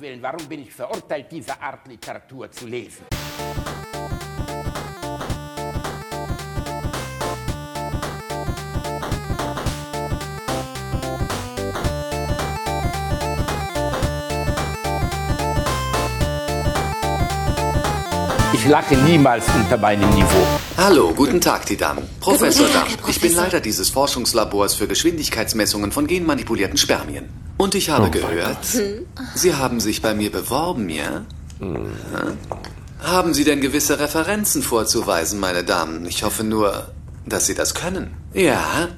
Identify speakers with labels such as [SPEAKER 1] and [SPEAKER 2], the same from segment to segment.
[SPEAKER 1] Willen, warum bin ich verurteilt, diese Art Literatur zu lesen? Ich lache niemals unter meinem Niveau.
[SPEAKER 2] Hallo, guten Tag, die Damen. Professor Damm, ich bin. Leiter dieses Forschungslabors für Geschwindigkeitsmessungen von genmanipulierten Spermien. Und ich habe gehört, Sie haben sich bei mir beworben, ja? Ja. Haben Sie denn gewisse Referenzen vorzuweisen, meine Damen? Ich hoffe nur, dass Sie das können. Ja?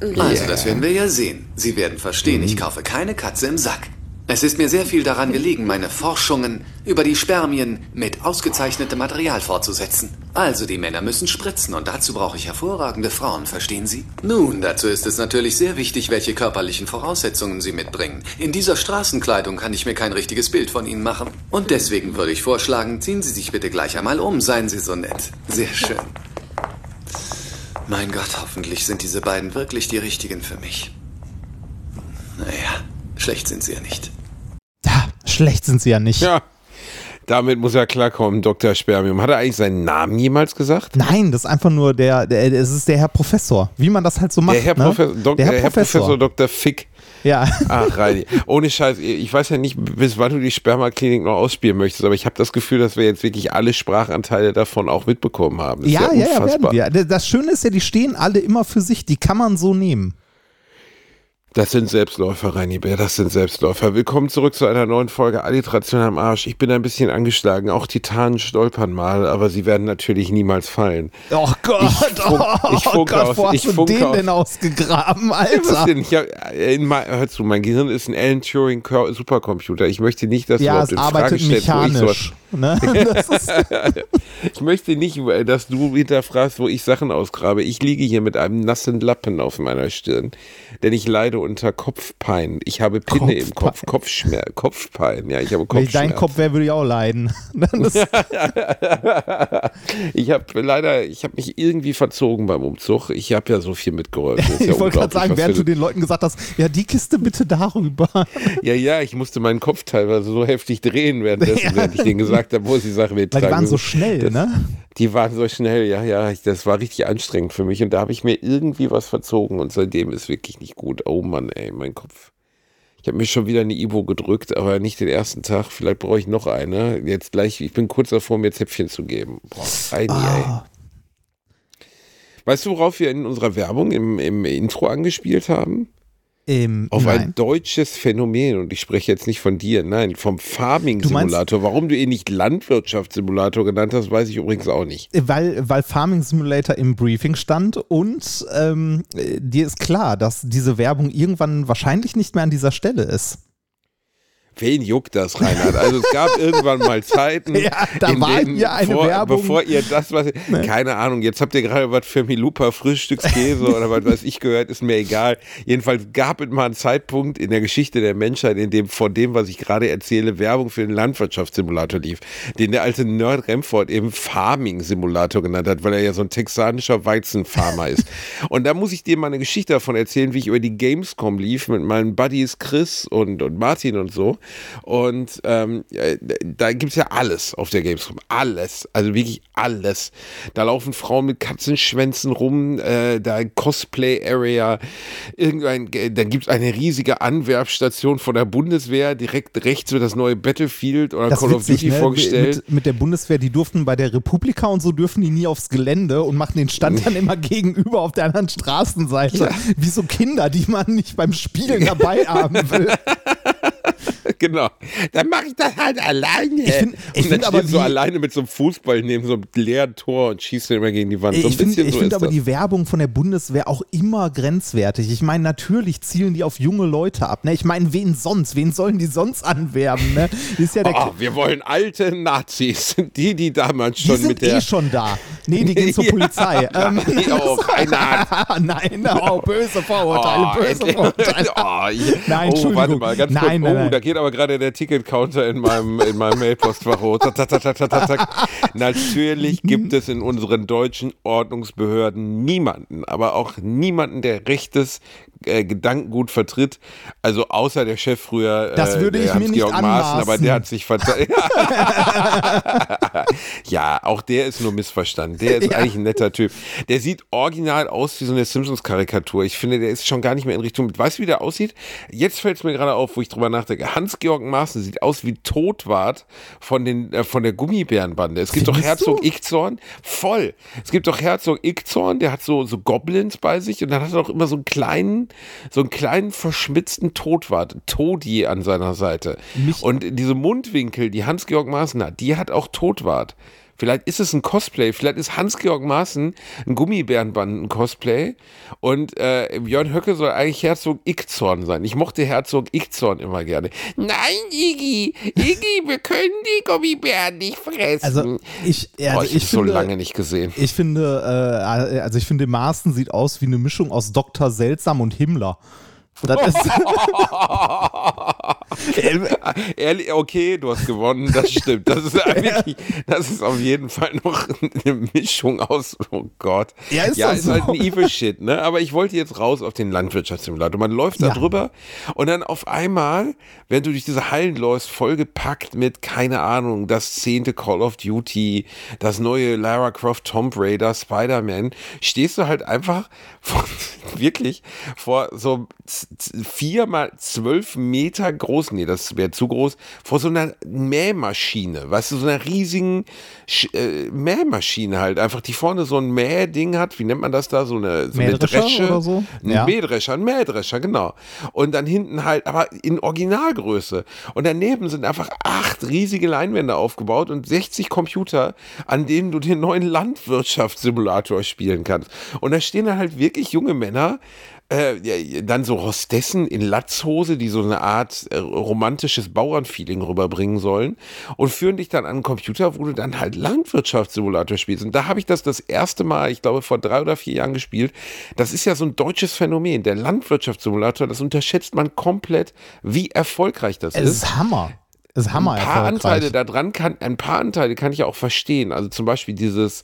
[SPEAKER 2] Also, das werden wir ja sehen. Sie werden verstehen, ich kaufe keine Katze im Sack. Es ist mir sehr viel daran gelegen, meine Forschungen über die Spermien mit ausgezeichnetem Material fortzusetzen. Also, die Männer müssen spritzen und dazu brauche ich hervorragende Frauen, verstehen Sie? Nun, dazu ist es natürlich sehr wichtig, welche körperlichen Voraussetzungen Sie mitbringen. In dieser Straßenkleidung kann ich mir kein richtiges Bild von Ihnen machen. Und deswegen würde ich vorschlagen, ziehen Sie sich bitte gleich einmal um, seien Sie so nett. Sehr schön. Mein Gott, hoffentlich sind diese beiden wirklich die richtigen für mich. Naja, schlecht sind sie ja nicht.
[SPEAKER 3] Ja, schlecht sind sie ja nicht.
[SPEAKER 4] Ja, damit muss er klarkommen, Dr. Spermium. Hat er eigentlich seinen Namen jemals gesagt?
[SPEAKER 3] Nein, das ist einfach nur der, der, es ist der Herr Professor, wie man das halt so macht.
[SPEAKER 4] Der Herr,
[SPEAKER 3] ne?
[SPEAKER 4] Professor, Dok
[SPEAKER 3] der Herr,
[SPEAKER 4] Herr Professor Dr. Fick.
[SPEAKER 3] Ja.
[SPEAKER 4] Ach, Reini. Ohne Scheiß, ich weiß ja nicht, bis wann du die Spermaklinik noch ausspielen möchtest, aber ich habe das Gefühl, dass wir jetzt wirklich alle Sprachanteile davon auch mitbekommen haben. Das ist
[SPEAKER 3] Ja, ja, ja, werden wir. Das Schöne ist ja, die stehen alle immer für sich. Die kann man so nehmen.
[SPEAKER 4] Das sind Selbstläufer, Reini Bär, das sind Selbstläufer. Willkommen zurück zu einer neuen Folge Alliteration am Arsch. Ich bin ein bisschen angeschlagen, auch Titanen stolpern mal, aber sie werden natürlich niemals fallen.
[SPEAKER 3] Oh Gott,
[SPEAKER 4] Ich funk-
[SPEAKER 3] oh,
[SPEAKER 4] ich funke
[SPEAKER 3] Gott,
[SPEAKER 4] aus-
[SPEAKER 3] wo hast
[SPEAKER 4] ich
[SPEAKER 3] du den
[SPEAKER 4] aus-
[SPEAKER 3] denn ausgegraben, Alter?
[SPEAKER 4] Ich hab, in mein, hör zu, mein Gehirn ist ein Alan Turing Supercomputer. Ich möchte nicht, dass
[SPEAKER 3] Ja,
[SPEAKER 4] du
[SPEAKER 3] es
[SPEAKER 4] überhaupt in Frage
[SPEAKER 3] arbeitet
[SPEAKER 4] stellst, wo ich sowas
[SPEAKER 3] mechanisch. Ne?
[SPEAKER 4] Ich möchte nicht, dass du hinterfragst, wo ich Sachen ausgrabe. Ich liege hier mit einem nassen Lappen auf meiner Stirn, denn ich leide unter Kopfpein. Ich habe Pinne im Kopf,
[SPEAKER 3] Kopfpein.
[SPEAKER 4] Kopfschmerz, Kopfpein. Ja, ich habe
[SPEAKER 3] wenn ich dein
[SPEAKER 4] Kopfschmerz.
[SPEAKER 3] Kopf wäre, würde ich auch leiden.
[SPEAKER 4] Ich habe leider, ich habe mich irgendwie verzogen beim Umzug. Ich habe ja so viel mitgeholfen. Ja
[SPEAKER 3] ich wollte gerade sagen, während du den Leuten gesagt hast, ja, die Kiste bitte darüber.
[SPEAKER 4] Ja, ja, ich musste meinen Kopf teilweise so heftig drehen währenddessen,
[SPEAKER 3] Ja.
[SPEAKER 4] während ich denen gesagt habe, wo sie die Sache
[SPEAKER 3] Weil
[SPEAKER 4] mittragen.
[SPEAKER 3] die waren so schnell,
[SPEAKER 4] das,
[SPEAKER 3] ne?
[SPEAKER 4] Die waren so schnell, ja, ja. Ich, das war richtig anstrengend für mich und da habe ich mir irgendwie was verzogen und seitdem ist wirklich nicht gut. Oh Mann, ey, mein Kopf. Ich habe mir schon wieder eine Ibo gedrückt, aber nicht den ersten Tag. Vielleicht brauche ich noch eine. Jetzt gleich, ich bin kurz davor, mir Zäpfchen zu geben. Boah, Heidi,
[SPEAKER 3] Ah.
[SPEAKER 4] ey. Weißt du, worauf wir in unserer Werbung im, im Intro angespielt haben?
[SPEAKER 3] Ähm,
[SPEAKER 4] Auf
[SPEAKER 3] nein.
[SPEAKER 4] ein deutsches Phänomen, und ich spreche jetzt nicht von dir, nein, vom Farming-Simulator. Warum du ihn nicht Landwirtschaftssimulator genannt hast, weiß ich übrigens auch nicht.
[SPEAKER 3] Weil, weil Farming Simulator im Briefing stand und ähm, äh, dir ist klar, dass diese Werbung irgendwann wahrscheinlich nicht mehr an dieser Stelle ist.
[SPEAKER 4] Wen juckt das, Reinhard? Also es gab irgendwann mal Zeiten,
[SPEAKER 3] Ja, da
[SPEAKER 4] in
[SPEAKER 3] war
[SPEAKER 4] denen
[SPEAKER 3] hier eine
[SPEAKER 4] vor,
[SPEAKER 3] Werbung.
[SPEAKER 4] bevor ihr das, was, keine Ahnung, jetzt habt ihr gerade was für Milupa Frühstückskäse oder was weiß ich gehört, ist mir egal. Jedenfalls gab es mal einen Zeitpunkt in der Geschichte der Menschheit, in dem von dem, was ich gerade erzähle, Werbung für den Landwirtschaftssimulator lief, den der alte Nerd Remford eben Farming-Simulator genannt hat, weil er ja so ein texanischer Weizenfarmer ist. Und da muss ich dir mal eine Geschichte davon erzählen, wie ich über die Gamescom lief mit meinen Buddies Chris und, und Martin und so. Und ähm, äh, da gibt es ja alles auf der Gamescom. Alles. Also wirklich alles. Da laufen Frauen mit Katzenschwänzen rum, äh, da Cosplay-Area, irgendein, äh, dann gibt es eine riesige Anwerbstation von der Bundeswehr, direkt rechts wird das neue Battlefield oder
[SPEAKER 3] Das
[SPEAKER 4] Call of Duty
[SPEAKER 3] ne?
[SPEAKER 4] vorgestellt.
[SPEAKER 3] Mit, mit der Bundeswehr, die durften bei der Republika und so dürfen die nie aufs Gelände und machen den Stand dann immer gegenüber auf der anderen Straßenseite. Wie so Kinder, die man nicht beim Spielen dabei haben will.
[SPEAKER 4] genau. Dann mache ich das halt alleine.
[SPEAKER 3] Ich find- ich
[SPEAKER 4] und dann
[SPEAKER 3] aber
[SPEAKER 4] steht so
[SPEAKER 3] die-
[SPEAKER 4] alleine mit so einem Fußball neben so einem leeren Tor und schießt immer gegen die Wand. So
[SPEAKER 3] Ich finde
[SPEAKER 4] so
[SPEAKER 3] find aber
[SPEAKER 4] das.
[SPEAKER 3] die Werbung von der Bundeswehr auch immer grenzwertig. Ich meine, natürlich zielen die auf junge Leute ab. Ne? Ich meine, wen sonst? Wen sollen die sonst anwerben? Ne? Ist ja
[SPEAKER 4] Oh, wir wollen alte Nazis, die, die damals
[SPEAKER 3] die
[SPEAKER 4] schon
[SPEAKER 3] sind
[SPEAKER 4] mit der.
[SPEAKER 3] eh schon da. Nee, die gehen zur
[SPEAKER 4] Ja,
[SPEAKER 3] Polizei. Ähm,
[SPEAKER 4] die auch, Reinhard.
[SPEAKER 3] Nein, oh, böse Vorurteile,
[SPEAKER 4] Oh,
[SPEAKER 3] böse Vorurteile.
[SPEAKER 4] oh, ich,
[SPEAKER 3] Nein,
[SPEAKER 4] oh, warte mal, ganz
[SPEAKER 3] Nein,
[SPEAKER 4] kurz.
[SPEAKER 3] nein,
[SPEAKER 4] oh,
[SPEAKER 3] nein.
[SPEAKER 4] da geht aber gerade der Ticketcounter in meinem, in meinem Mailpostfach hoch. Natürlich gibt es in unseren deutschen Ordnungsbehörden niemanden, aber auch niemanden, der rechtes äh, Gedankengut vertritt. Also außer der Chef früher,
[SPEAKER 3] Das
[SPEAKER 4] äh,
[SPEAKER 3] würde
[SPEAKER 4] der
[SPEAKER 3] ich mir nicht
[SPEAKER 4] Hans-Georg Maaßen, aber der
[SPEAKER 3] anmaßen.
[SPEAKER 4] hat sich vertan. ja, auch der ist nur missverstanden. Der ist
[SPEAKER 3] Ja.
[SPEAKER 4] eigentlich ein netter Typ. Der sieht original aus wie so eine Simpsons-Karikatur. Ich finde, der ist schon gar nicht mehr in Richtung. Weißt du, wie der aussieht? Jetzt fällt es mir gerade auf, wo ich drüber nachdenke. Hans-Georg Maaßen sieht aus wie Todwart von, den, äh, von der Gummibärenbande. Es gibt doch
[SPEAKER 3] Findest
[SPEAKER 4] Herzog
[SPEAKER 3] du?
[SPEAKER 4] Ickzorn. Voll. Es gibt doch Herzog Ickzorn, der hat so, so Goblins bei sich und dann hat er doch immer so einen kleinen, so einen kleinen verschmitzten Todwart, Todi an seiner Seite.
[SPEAKER 3] Mich-
[SPEAKER 4] und diese Mundwinkel, die Hans-Georg Maaßen hat, die hat auch Todwart. Vielleicht ist es ein Cosplay, vielleicht ist Hans-Georg Maaßen ein Gummibärenbanden-Cosplay und äh, Björn Höcke soll eigentlich Herzog Ickzorn sein. Ich mochte Herzog Ickzorn immer gerne. Nein, Iggy, Iggy, wir können die Gummibären nicht fressen.
[SPEAKER 3] Also ich, also
[SPEAKER 4] ich,
[SPEAKER 3] ich,
[SPEAKER 4] ich so
[SPEAKER 3] finde,
[SPEAKER 4] lange nicht gesehen.
[SPEAKER 3] ich finde, äh, also ich finde, Maaßen sieht aus wie eine Mischung aus Dr. Seltsam und Himmler. Das ist,
[SPEAKER 4] okay, du hast gewonnen, das stimmt. Das ist wirklich, das ist auf jeden Fall noch eine Mischung aus, oh Gott.
[SPEAKER 3] Ja, ist
[SPEAKER 4] ja ist
[SPEAKER 3] so.
[SPEAKER 4] halt ein evil Shit, ne? Aber ich wollte jetzt raus auf den Landwirtschaftssimulator. Man läuft da
[SPEAKER 3] Ja.
[SPEAKER 4] drüber und dann auf einmal, wenn du durch diese Hallen läufst, vollgepackt mit, keine Ahnung, das zehnte Call of Duty, das neue Lara Croft Tomb Raider, Spider-Man, stehst du halt einfach vor, wirklich vor so vier mal zwölf Meter groß, nee, das wäre zu groß, vor so einer Mähmaschine, weißt du, so einer riesigen Sch äh, Mähmaschine halt, einfach, die vorne so ein Mähding hat, wie nennt man das da, so eine, so eine
[SPEAKER 3] Mähdrescher
[SPEAKER 4] Dresche,
[SPEAKER 3] oder so?
[SPEAKER 4] ein
[SPEAKER 3] Ja.
[SPEAKER 4] Mähdrescher, ein Mähdrescher, genau. Und dann hinten halt, aber in Originalgröße. Und daneben sind einfach acht riesige Leinwände aufgebaut und 60 Computer, an denen du den neuen Landwirtschaftssimulator spielen kannst. Und da stehen dann halt wirklich junge Männer, äh, ja, dann so Hostessen in Latzhose, die so eine Art äh, romantisches Bauernfeeling rüberbringen sollen und führen dich dann an einen Computer, wo du dann halt Landwirtschaftssimulator spielst. Und da habe ich das das erste Mal, ich glaube vor drei oder vier Jahren gespielt. Das ist ja so ein deutsches Phänomen. Der Landwirtschaftssimulator, das unterschätzt man komplett, wie erfolgreich das
[SPEAKER 3] es
[SPEAKER 4] ist
[SPEAKER 3] ist Hammer. Es ist Hammer
[SPEAKER 4] ein paar. Anteile da dran kann, ein paar Anteile kann ich auch verstehen. Also zum Beispiel dieses,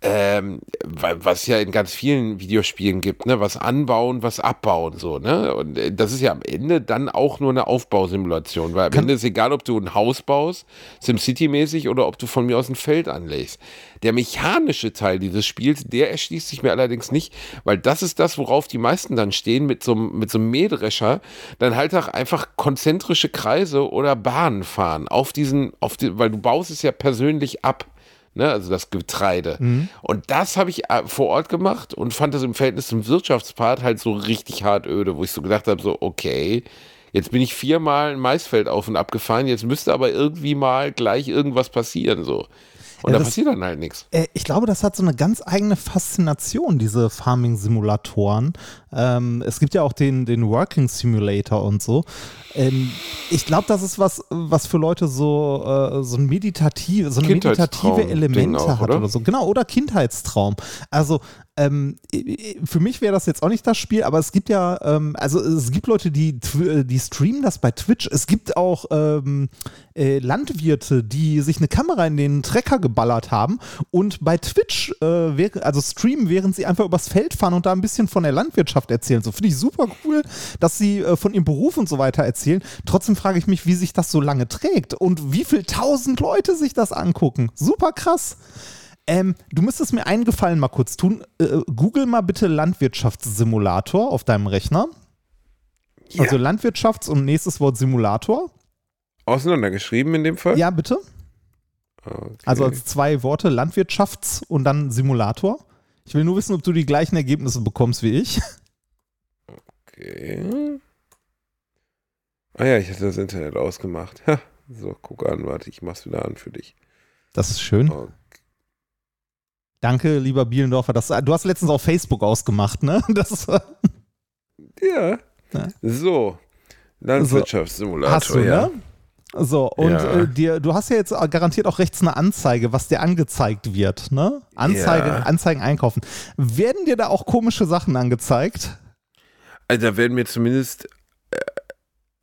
[SPEAKER 4] ähm, wa- was ja in ganz vielen Videospielen gibt, ne, was anbauen, was abbauen, so, ne? Und äh, das ist ja am Ende dann auch nur eine Aufbausimulation, weil am Ende ist egal, ob du ein Haus baust, SimCity-mäßig, oder ob du von mir aus ein Feld anlegst. Der mechanische Teil dieses Spiels, der erschließt sich mir allerdings nicht, weil das ist das, worauf die meisten dann stehen mit so, einem- mit so einem Mähdrescher, dann halt auch einfach konzentrische Kreise oder Bahnen fahren auf diesen, auf die, weil du baust es ja persönlich ab. Ne, also das Getreide.
[SPEAKER 3] Mhm.
[SPEAKER 4] Und das habe ich äh, vor Ort gemacht und fand das im Verhältnis zum Wirtschaftspart halt so richtig hart öde, wo ich so gedacht habe, so, okay, jetzt bin ich viermal ein Maisfeld auf und ab gefahren, jetzt müsste aber irgendwie mal gleich irgendwas passieren, so. Und
[SPEAKER 3] Ja,
[SPEAKER 4] da
[SPEAKER 3] das-
[SPEAKER 4] passiert dann halt nichts.
[SPEAKER 3] Äh, Ich glaube, das hat so eine ganz eigene Faszination, diese Farming-Simulatoren. Ähm, es gibt ja auch den, den Working Simulator und so. Ähm, ich glaube, das ist was, was für Leute so, äh, so ein meditativ, so eine meditative Elemente
[SPEAKER 4] auch,
[SPEAKER 3] hat
[SPEAKER 4] oder?
[SPEAKER 3] oder so. Genau, oder Kindheitstraum. Also ähm, für mich wäre das jetzt auch nicht das Spiel, aber es gibt ja, ähm, also es gibt Leute, die, tw- die streamen das bei Twitch. Es gibt auch ähm, äh, Landwirte, die sich eine Kamera in den Trecker geballert haben und bei Twitch, äh, also streamen, während sie einfach übers Feld fahren und da ein bisschen von der Landwirtschaft erzählen. So finde ich super cool, dass sie äh, von ihrem Beruf und so weiter erzählen. Trotzdem frage ich mich, wie sich das so lange trägt und wie viel tausend Leute sich das angucken. Super krass. Ähm, du müsstest mir einen Gefallen mal kurz tun. Äh, Google mal bitte Landwirtschaftssimulator auf deinem Rechner.
[SPEAKER 4] Ja.
[SPEAKER 3] Also Landwirtschafts- und nächstes Wort Simulator.
[SPEAKER 4] Auseinandergeschrieben in dem Fall?
[SPEAKER 3] Ja, bitte.
[SPEAKER 4] Okay.
[SPEAKER 3] Also als zwei Worte Landwirtschafts- und dann Simulator. Ich will nur wissen, ob du die gleichen Ergebnisse bekommst wie ich.
[SPEAKER 4] Okay. Ah ja, ich hatte das Internet ausgemacht. Ha. So, guck an, warte, ich mach's wieder an für dich.
[SPEAKER 3] Das ist schön.
[SPEAKER 4] Okay.
[SPEAKER 3] Danke, lieber Bielendorfer. Das, du hast letztens auf Facebook ausgemacht, ne? Das
[SPEAKER 4] Ja.
[SPEAKER 3] Ja.
[SPEAKER 4] So. Landwirtschaftssimulator,
[SPEAKER 3] hast du,
[SPEAKER 4] ja.
[SPEAKER 3] ne? So, und
[SPEAKER 4] Ja.
[SPEAKER 3] äh, dir, du hast ja jetzt garantiert auch rechts eine Anzeige, was dir angezeigt wird, ne? Anzeige,
[SPEAKER 4] Ja.
[SPEAKER 3] Anzeigen einkaufen. Werden dir da auch komische Sachen angezeigt?
[SPEAKER 4] Also da werden mir zumindest, äh,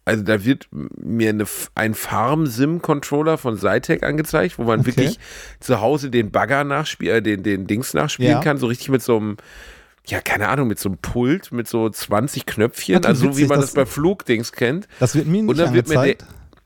[SPEAKER 4] also da wird mir eine, ein Farm-Sim-Controller von Zytec angezeigt, wo man
[SPEAKER 3] Okay.
[SPEAKER 4] wirklich zu Hause den Bagger nachspielen, äh, den, den Dings nachspielen
[SPEAKER 3] Ja.
[SPEAKER 4] kann, so richtig mit so einem ja, keine Ahnung, mit so einem Pult, mit so 20 Knöpfchen, also so wie man das, das bei Flugdings kennt.
[SPEAKER 3] Das wird mir nicht Und dann wird mir der,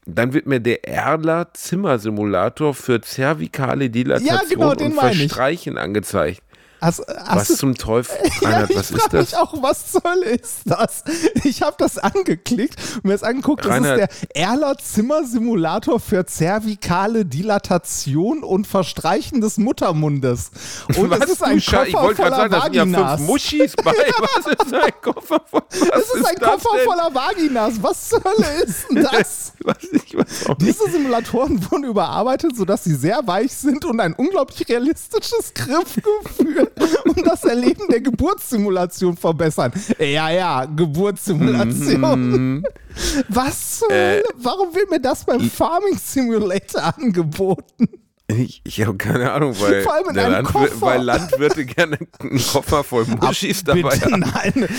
[SPEAKER 4] dann wird mir der Erler Zimmersimulator für zervikale Dilatation ja, genau, und Verstreichen angezeigt.
[SPEAKER 3] Hast,
[SPEAKER 4] hast was zum Teufel? Reinhard,
[SPEAKER 3] ja,
[SPEAKER 4] was ist das?
[SPEAKER 3] Mich auch, was soll ist das? Ich habe das angeklickt und mir das angeguckt. Das Reinhard. ist der Erler Zimmersimulator für zervikale Dilatation und Verstreichen des Muttermundes. Und
[SPEAKER 4] was
[SPEAKER 3] das ist ein Koffer
[SPEAKER 4] ich wollte gerade sagen, da sind ja fünf Muschis bei. Was ist ein Koffer voller
[SPEAKER 3] Das ist, ist ein Koffer denn? voller Vaginas. Was zur Hölle ist denn das? ich weiß Diese Simulatoren wurden überarbeitet, sodass sie sehr weich sind und ein unglaublich realistisches Griffgefühl und das Erleben der Geburtssimulation verbessern. Ja, ja, Geburtssimulation. Mm. Was? Äh, Warum wird mir das beim Farming Simulator angeboten?
[SPEAKER 4] Ich, ich habe keine Ahnung, weil, Landwir weil, Landwirte gerne einen Koffer voll Muschis dabei haben. Nein.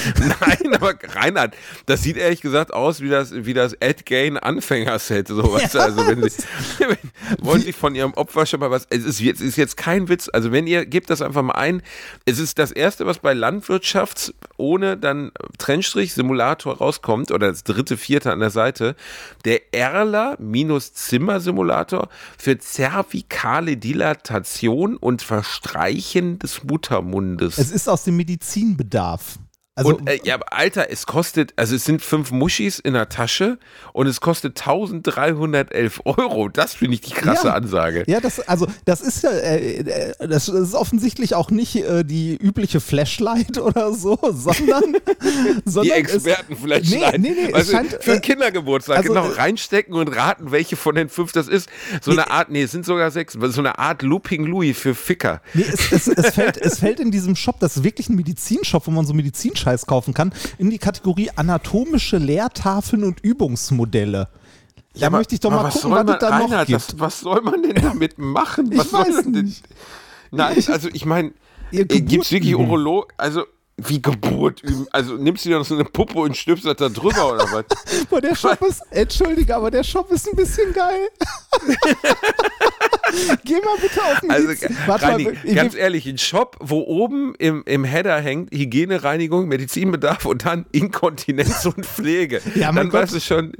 [SPEAKER 4] nein, aber Reinhard, das sieht ehrlich gesagt aus wie das, wie das Ed Gain Anfängerset. So, ja. Also wenn Sie wenn, wollen Sie von Ihrem Opfer schon mal was. Es ist, jetzt, ist jetzt kein Witz. Also wenn ihr gebt das einfach mal ein. Es ist das erste, was bei Landwirtschaft ohne dann Trennstrich Simulator rauskommt oder das dritte, vierte an der Seite. Der Erler minus Zimmer Simulator für Zervikat lokale Dilatation und Verstreichen des Muttermundes.
[SPEAKER 3] Es ist aus dem Medizinbedarf.
[SPEAKER 4] Also, und, äh, ja, Alter, es kostet, also es sind fünf Muschis in der Tasche und es kostet 1311 Euro. Das finde ich die krasse
[SPEAKER 3] ja,
[SPEAKER 4] Ansage.
[SPEAKER 3] Ja, das, also, das ist ja, äh, äh das ist offensichtlich auch nicht äh, die übliche Flashlight oder so, sondern.
[SPEAKER 4] sondern die Experten-Flashlight. Nee, nee, nee, also, scheint, für einen äh, Kindergeburtstag, also, genau, reinstecken und raten, welche von den fünf das ist. So eine Art, nee, es sind sogar sechs, so eine Art Looping Louis für Ficker.
[SPEAKER 3] Nee, es, es, es, fällt, es fällt in diesem Shop, das ist wirklich ein Medizinshop, wo man so Medizinscheiß Scheiß kaufen kann, in die Kategorie anatomische Lehrtafeln und Übungsmodelle.
[SPEAKER 4] Ja, da möchte ich doch mal gucken, was es da noch Reinhard, gibt. Das, was soll man denn damit machen? Was
[SPEAKER 3] ich weiß nicht.
[SPEAKER 4] Nein, also ich meine, äh, gibt es wirklich Urolog, also wie Geburt üben? Also nimmst du dir noch so eine Puppe und stülpst da drüber oder was?
[SPEAKER 3] Boah, der Shop ist, entschuldige, aber der Shop ist ein bisschen geil. Geh mal bitte auf den
[SPEAKER 4] Also, Warte Reini, mal, ganz ehrlich, ein Shop, wo oben im, im Header hängt Hygienereinigung, Medizinbedarf und dann Inkontinenz und Pflege. Ja, dann Gott. weißt du schon,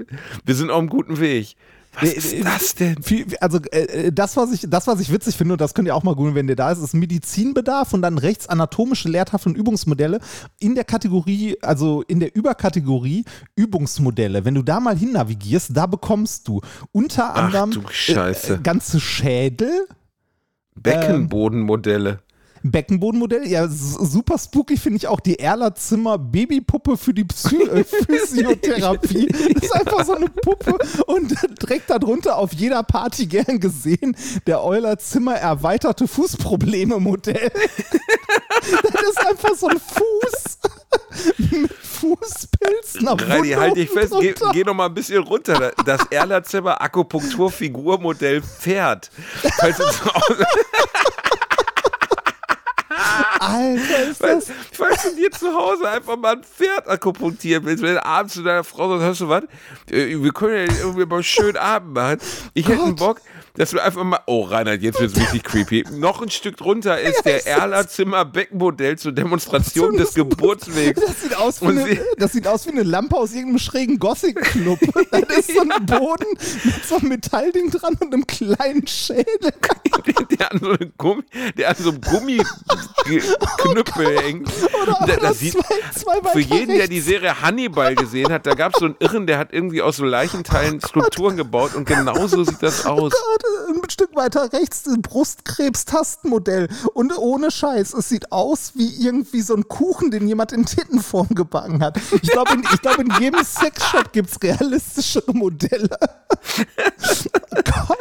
[SPEAKER 4] wir sind auf einem guten Weg. Was ist das denn?
[SPEAKER 3] Also äh, das, was ich, das, was ich witzig finde, und das könnt ihr auch mal googeln, wenn ihr da ist, ist Medizinbedarf und dann rechts anatomische Lehrtafeln und Übungsmodelle in der Kategorie, also in der Überkategorie Übungsmodelle. Wenn du da mal hin navigierst, da bekommst du unter anderem
[SPEAKER 4] Ach, äh,
[SPEAKER 3] ganze Schädel.
[SPEAKER 4] Beckenbodenmodelle.
[SPEAKER 3] Beckenbodenmodell. Ja, super spooky finde ich auch die Erlerzimmer Babypuppe für die Psy äh, Physiotherapie. Das ist einfach so eine Puppe und direkt darunter auf jeder Party gern gesehen der Eulerzimmer erweiterte Fußprobleme Modell. Das ist einfach so ein Fuß mit Fußpilzen auf
[SPEAKER 4] Reini, halt dich fest, geh, geh, noch mal ein bisschen runter. Das Erlerzimmer Akupunkturfigurmodell Pferd. Falls Hause
[SPEAKER 3] Alter, ist das.
[SPEAKER 4] Falls du dir zu Hause einfach mal ein Pferd akupunktieren willst, wenn du abends zu deiner Frau sagst, hörst du was? Äh, wir können ja irgendwie mal einen schönen Abend machen. Ich hätte einen Bock, dass wir einfach mal. Oh, Reinhard, jetzt wird es richtig creepy. Noch ein Stück drunter ist der Erlerzimmer Beckenmodell zur Demonstration des Geburtswegs.
[SPEAKER 3] Das sieht, aus wie eine, das sieht aus wie eine Lampe aus irgendeinem schrägen Gothic-Club. da ist so ein Boden mit so einem Metallding dran und einem kleinen Schädel.
[SPEAKER 4] der, an so einem Gummi, der an so einem Gummiknüppel oh hängt. Oder, oder das sieht, zwei, zwei für jeden, rechts. der die Serie Hannibal gesehen hat, da gab es so einen Irren, der hat irgendwie aus so Leichenteilen oh Skulpturen gebaut und genauso sieht das aus. Oh
[SPEAKER 3] ein Stück weiter rechts ein Brustkrebs-Tastenmodell. Und ohne Scheiß, es sieht aus wie irgendwie so ein Kuchen, den jemand in Tittenform gebacken hat. Ich glaube, in, glaub, in jedem Sexshop gibt es realistischere Modelle. Gott.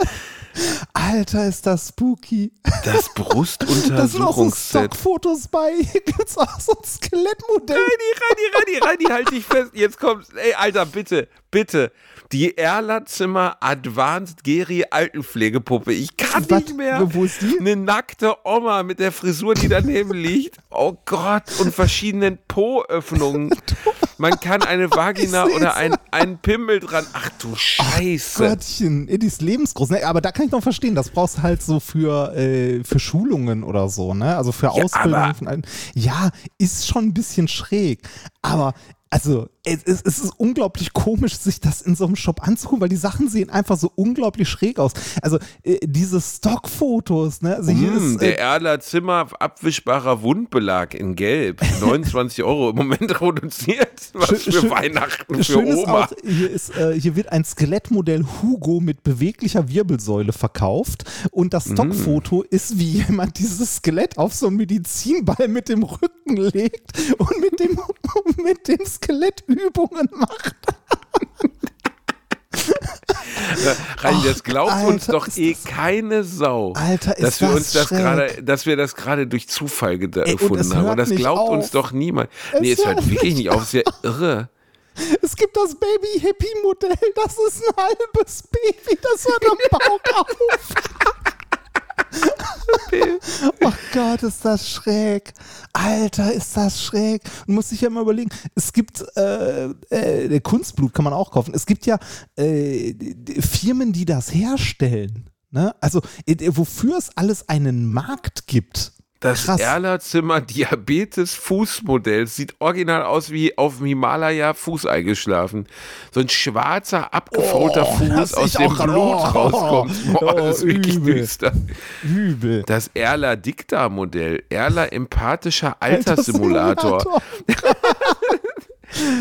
[SPEAKER 3] Alter, ist das spooky.
[SPEAKER 4] Das Brustuntersuchungsset. Da sind auch so
[SPEAKER 3] Stockfotos bei. Hier gibt es auch so ein Skelettmodell.
[SPEAKER 4] Reini, Reini, Reini, Reini, halt dich fest. Jetzt kommt's. Ey, Alter, bitte. Bitte, die Erlerzimmer Advanced Geri Altenpflegepuppe. Ich kann
[SPEAKER 3] Was?
[SPEAKER 4] nicht mehr.
[SPEAKER 3] Wo ist die?
[SPEAKER 4] Eine nackte Oma mit der Frisur, die daneben liegt. Oh Gott, und verschiedenen Po-Öffnungen. Man kann eine Vagina oder ein, ein Pimmel dran. Ach du Scheiße.
[SPEAKER 3] Gottchen, die ist lebensgroß. Ne? Aber da kann ich noch verstehen, das brauchst du halt so für, äh, für Schulungen oder so, ne? Also für
[SPEAKER 4] Ja,
[SPEAKER 3] Ausbildung von allen. Ja, ist schon ein bisschen schräg. Aber also, es, es, es ist unglaublich komisch, sich das in so einem Shop anzugucken, weil die Sachen sehen einfach so unglaublich schräg aus. Also, äh, diese Stockfotos, ne? Also hier
[SPEAKER 4] Hm,
[SPEAKER 3] ist,
[SPEAKER 4] der
[SPEAKER 3] äh,
[SPEAKER 4] Erler Zimmer abwischbarer Wundbelag in Gelb. 29 Euro im Moment reduziert. Was
[SPEAKER 3] Schön-
[SPEAKER 4] für
[SPEAKER 3] schön-
[SPEAKER 4] Weihnachten für
[SPEAKER 3] Schön
[SPEAKER 4] Oma.
[SPEAKER 3] auch, hier, ist, äh, hier wird ein Skelettmodell Hugo mit beweglicher Wirbelsäule verkauft und das Stockfoto ist, wie jemand dieses Skelett auf so einen Medizinball mit dem Rücken legt und mit dem, mit dem Skelett Übungen macht.
[SPEAKER 4] Rein, das glaubt uns
[SPEAKER 3] Alter,
[SPEAKER 4] doch
[SPEAKER 3] ist
[SPEAKER 4] eh
[SPEAKER 3] das-
[SPEAKER 4] keine Sau.
[SPEAKER 3] Alter, ist
[SPEAKER 4] dass wir
[SPEAKER 3] das
[SPEAKER 4] uns das gerade, dass wir das gerade durch Zufall gefunden haben. Und das glaubt
[SPEAKER 3] auf.
[SPEAKER 4] uns doch niemand.
[SPEAKER 3] Es
[SPEAKER 4] nee, es hört
[SPEAKER 3] hört
[SPEAKER 4] wirklich
[SPEAKER 3] nicht
[SPEAKER 4] nicht auf. Ist ja irre.
[SPEAKER 3] Es gibt das Baby-Hippie-Modell, das ist ein halbes Baby, das hört am Bauch auf. Oh Gott, ist das schräg. Alter, ist das schräg. Du musst dich ja mal überlegen, es gibt äh, äh, Kunstblut kann man auch kaufen. Es gibt ja äh, Firmen, die das herstellen. Ne? Also äh, wofür es alles einen Markt gibt.
[SPEAKER 4] Das
[SPEAKER 3] Krass.
[SPEAKER 4] Erler Zimmer Diabetes Fußmodell sieht original aus wie auf dem Himalaya Fuß eingeschlafen. So ein schwarzer, abgefaulter
[SPEAKER 3] Oh,
[SPEAKER 4] Fuß, aus dem Blut
[SPEAKER 3] oh,
[SPEAKER 4] rauskommt. Boah,
[SPEAKER 3] oh,
[SPEAKER 4] das ist wirklich
[SPEAKER 3] übel.
[SPEAKER 4] düster.
[SPEAKER 3] Übel.
[SPEAKER 4] Das Erler Dicta-Modell, Erler empathischer Alterssimulator.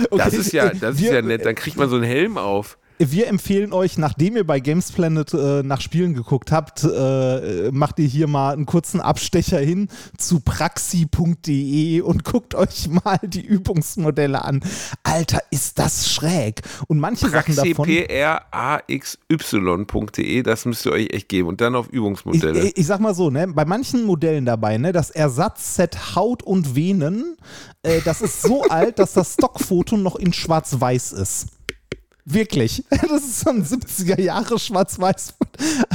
[SPEAKER 3] Okay,
[SPEAKER 4] Das ist ja, das ist ja nett. Dann kriegt man so einen Helm auf.
[SPEAKER 3] Wir empfehlen euch, nachdem ihr bei Games Planet äh, nach Spielen geguckt habt, äh, macht ihr hier mal einen kurzen Abstecher hin zu praxi.de und guckt euch mal die Übungsmodelle an. Alter, ist das schräg. Und manche Sachen davon.
[SPEAKER 4] praxi.de, das müsst ihr euch echt geben. Und dann auf Übungsmodelle.
[SPEAKER 3] ich, ich sag mal so, ne, bei manchen Modellen dabei, ne, das Ersatzset Haut und Venen, äh, das ist so alt, dass das Stockfoto noch in Schwarz-Weiß ist. Wirklich. Das ist so ein 70er Jahre Schwarz-Weiß.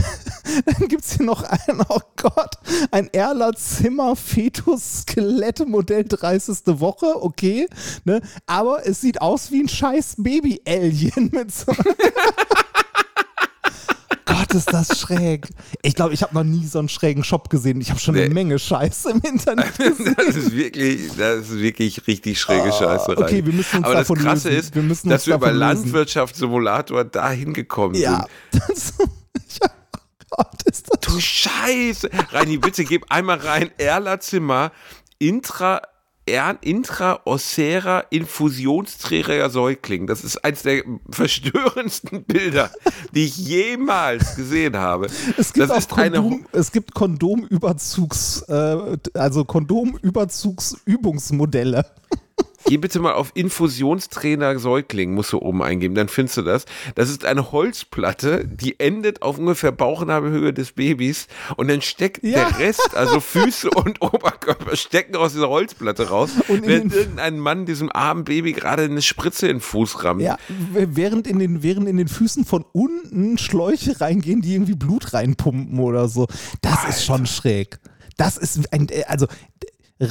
[SPEAKER 3] Dann gibt es hier noch ein, oh Gott, ein Erler Zimmer Fetus Skelettmodell 30. Woche, okay, ne? Aber es sieht aus wie ein scheiß Baby-Alien mit so. Gott, ist das schräg. Ich glaube, ich habe noch nie so einen schrägen Shop gesehen. Ich habe schon eine
[SPEAKER 4] Nee.
[SPEAKER 3] Menge Scheiße im Internet gesehen.
[SPEAKER 4] Das ist wirklich, das ist wirklich richtig schräge Scheiße.
[SPEAKER 3] Ah, okay,
[SPEAKER 4] rein.
[SPEAKER 3] wir müssen uns
[SPEAKER 4] Aber das
[SPEAKER 3] davon
[SPEAKER 4] Krasse
[SPEAKER 3] lösen.
[SPEAKER 4] ist,
[SPEAKER 3] Wir
[SPEAKER 4] dass
[SPEAKER 3] uns
[SPEAKER 4] wir über. Landwirtschaftssimulator dahin gekommen
[SPEAKER 3] Ja.
[SPEAKER 4] sind.
[SPEAKER 3] Das, ich, oh Gott, ist das
[SPEAKER 4] Du Scheiße. Reini, bitte gib einmal rein. Erler Zimmer, Intra, er, Intraossärer Infusionsträger Säugling. Das ist eines der verstörendsten Bilder, die ich jemals gesehen habe.
[SPEAKER 3] Es gibt
[SPEAKER 4] das
[SPEAKER 3] Kondom, es gibt Kondomüberzugs, äh, also Kondomüberzugsübungsmodelle.
[SPEAKER 4] Geh bitte mal auf Infusionstrainer Säugling, musst du oben eingeben, dann findest du das. Das ist eine Holzplatte, die endet auf ungefähr Bauchnabelhöhe des Babys und dann steckt
[SPEAKER 3] Ja.
[SPEAKER 4] der Rest, also Füße und Oberkörper, stecken aus dieser Holzplatte raus,
[SPEAKER 3] Und
[SPEAKER 4] während irgendein Mann diesem armen Baby gerade eine Spritze in den Fuß rammt.
[SPEAKER 3] Ja, während in, den, während in den Füßen von unten Schläuche reingehen, die irgendwie Blut reinpumpen oder so. Das ist schon schräg. Das ist ein, äh, also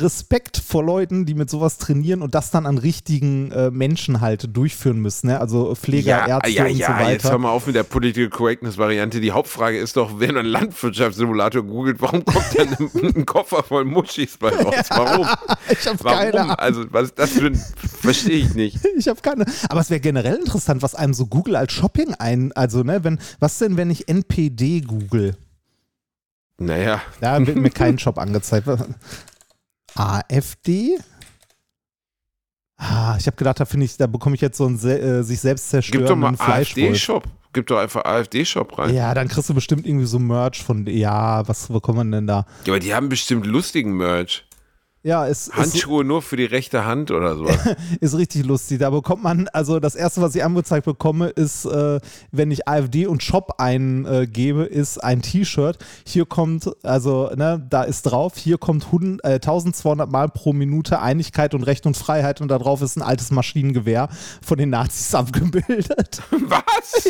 [SPEAKER 3] Respekt vor Leuten, die mit sowas trainieren und das dann an richtigen äh, Menschen halt durchführen müssen. Ne? Also Pfleger,
[SPEAKER 4] Ja,
[SPEAKER 3] Ärzte
[SPEAKER 4] ja,
[SPEAKER 3] und
[SPEAKER 4] ja,
[SPEAKER 3] so
[SPEAKER 4] jetzt hör
[SPEAKER 3] weiter.
[SPEAKER 4] mal auf mit der Political Correctness-Variante. Die Hauptfrage ist doch, wenn man einen Landwirtschaftssimulator googelt, warum kommt dann ein, ein Koffer voll Muschis bei raus? Warum?
[SPEAKER 3] Ich habe keine? Ahnung.
[SPEAKER 4] Also, was ist das für ein. Verstehe ich nicht.
[SPEAKER 3] Ich habe keine. Aber es wäre generell interessant, was einem so Google als Shopping ein. Also, ne, wenn, was denn, wenn ich NPD google?
[SPEAKER 4] Naja,
[SPEAKER 3] Da wird mir kein Shop angezeigt. AfD? Ah, ich habe gedacht, da finde ich, da bekomme ich jetzt so einen äh, sich selbst
[SPEAKER 4] gib doch mal
[SPEAKER 3] zerstörenden Fleischwolf.
[SPEAKER 4] AfD-Shop. Gib doch einfach AfD-Shop rein. Ja.
[SPEAKER 3] Ja, dann kriegst du bestimmt irgendwie so Merch von, ja, was bekommt man denn da?
[SPEAKER 4] aber die haben bestimmt lustigen Merch.
[SPEAKER 3] Ja, es
[SPEAKER 4] Handschuhe
[SPEAKER 3] ist,
[SPEAKER 4] nur für die rechte Hand oder so.
[SPEAKER 3] ist richtig lustig. Da bekommt man, also das erste, was ich angezeigt bekomme, ist, äh, wenn ich AfD und Shop eingebe, ist ein T-Shirt. Hier kommt, also, ne, da ist drauf, hier kommt 100, äh, 1200 Mal pro Minute Einigkeit und Recht und Freiheit und da drauf ist ein altes Maschinengewehr von den Nazis abgebildet.
[SPEAKER 4] Was?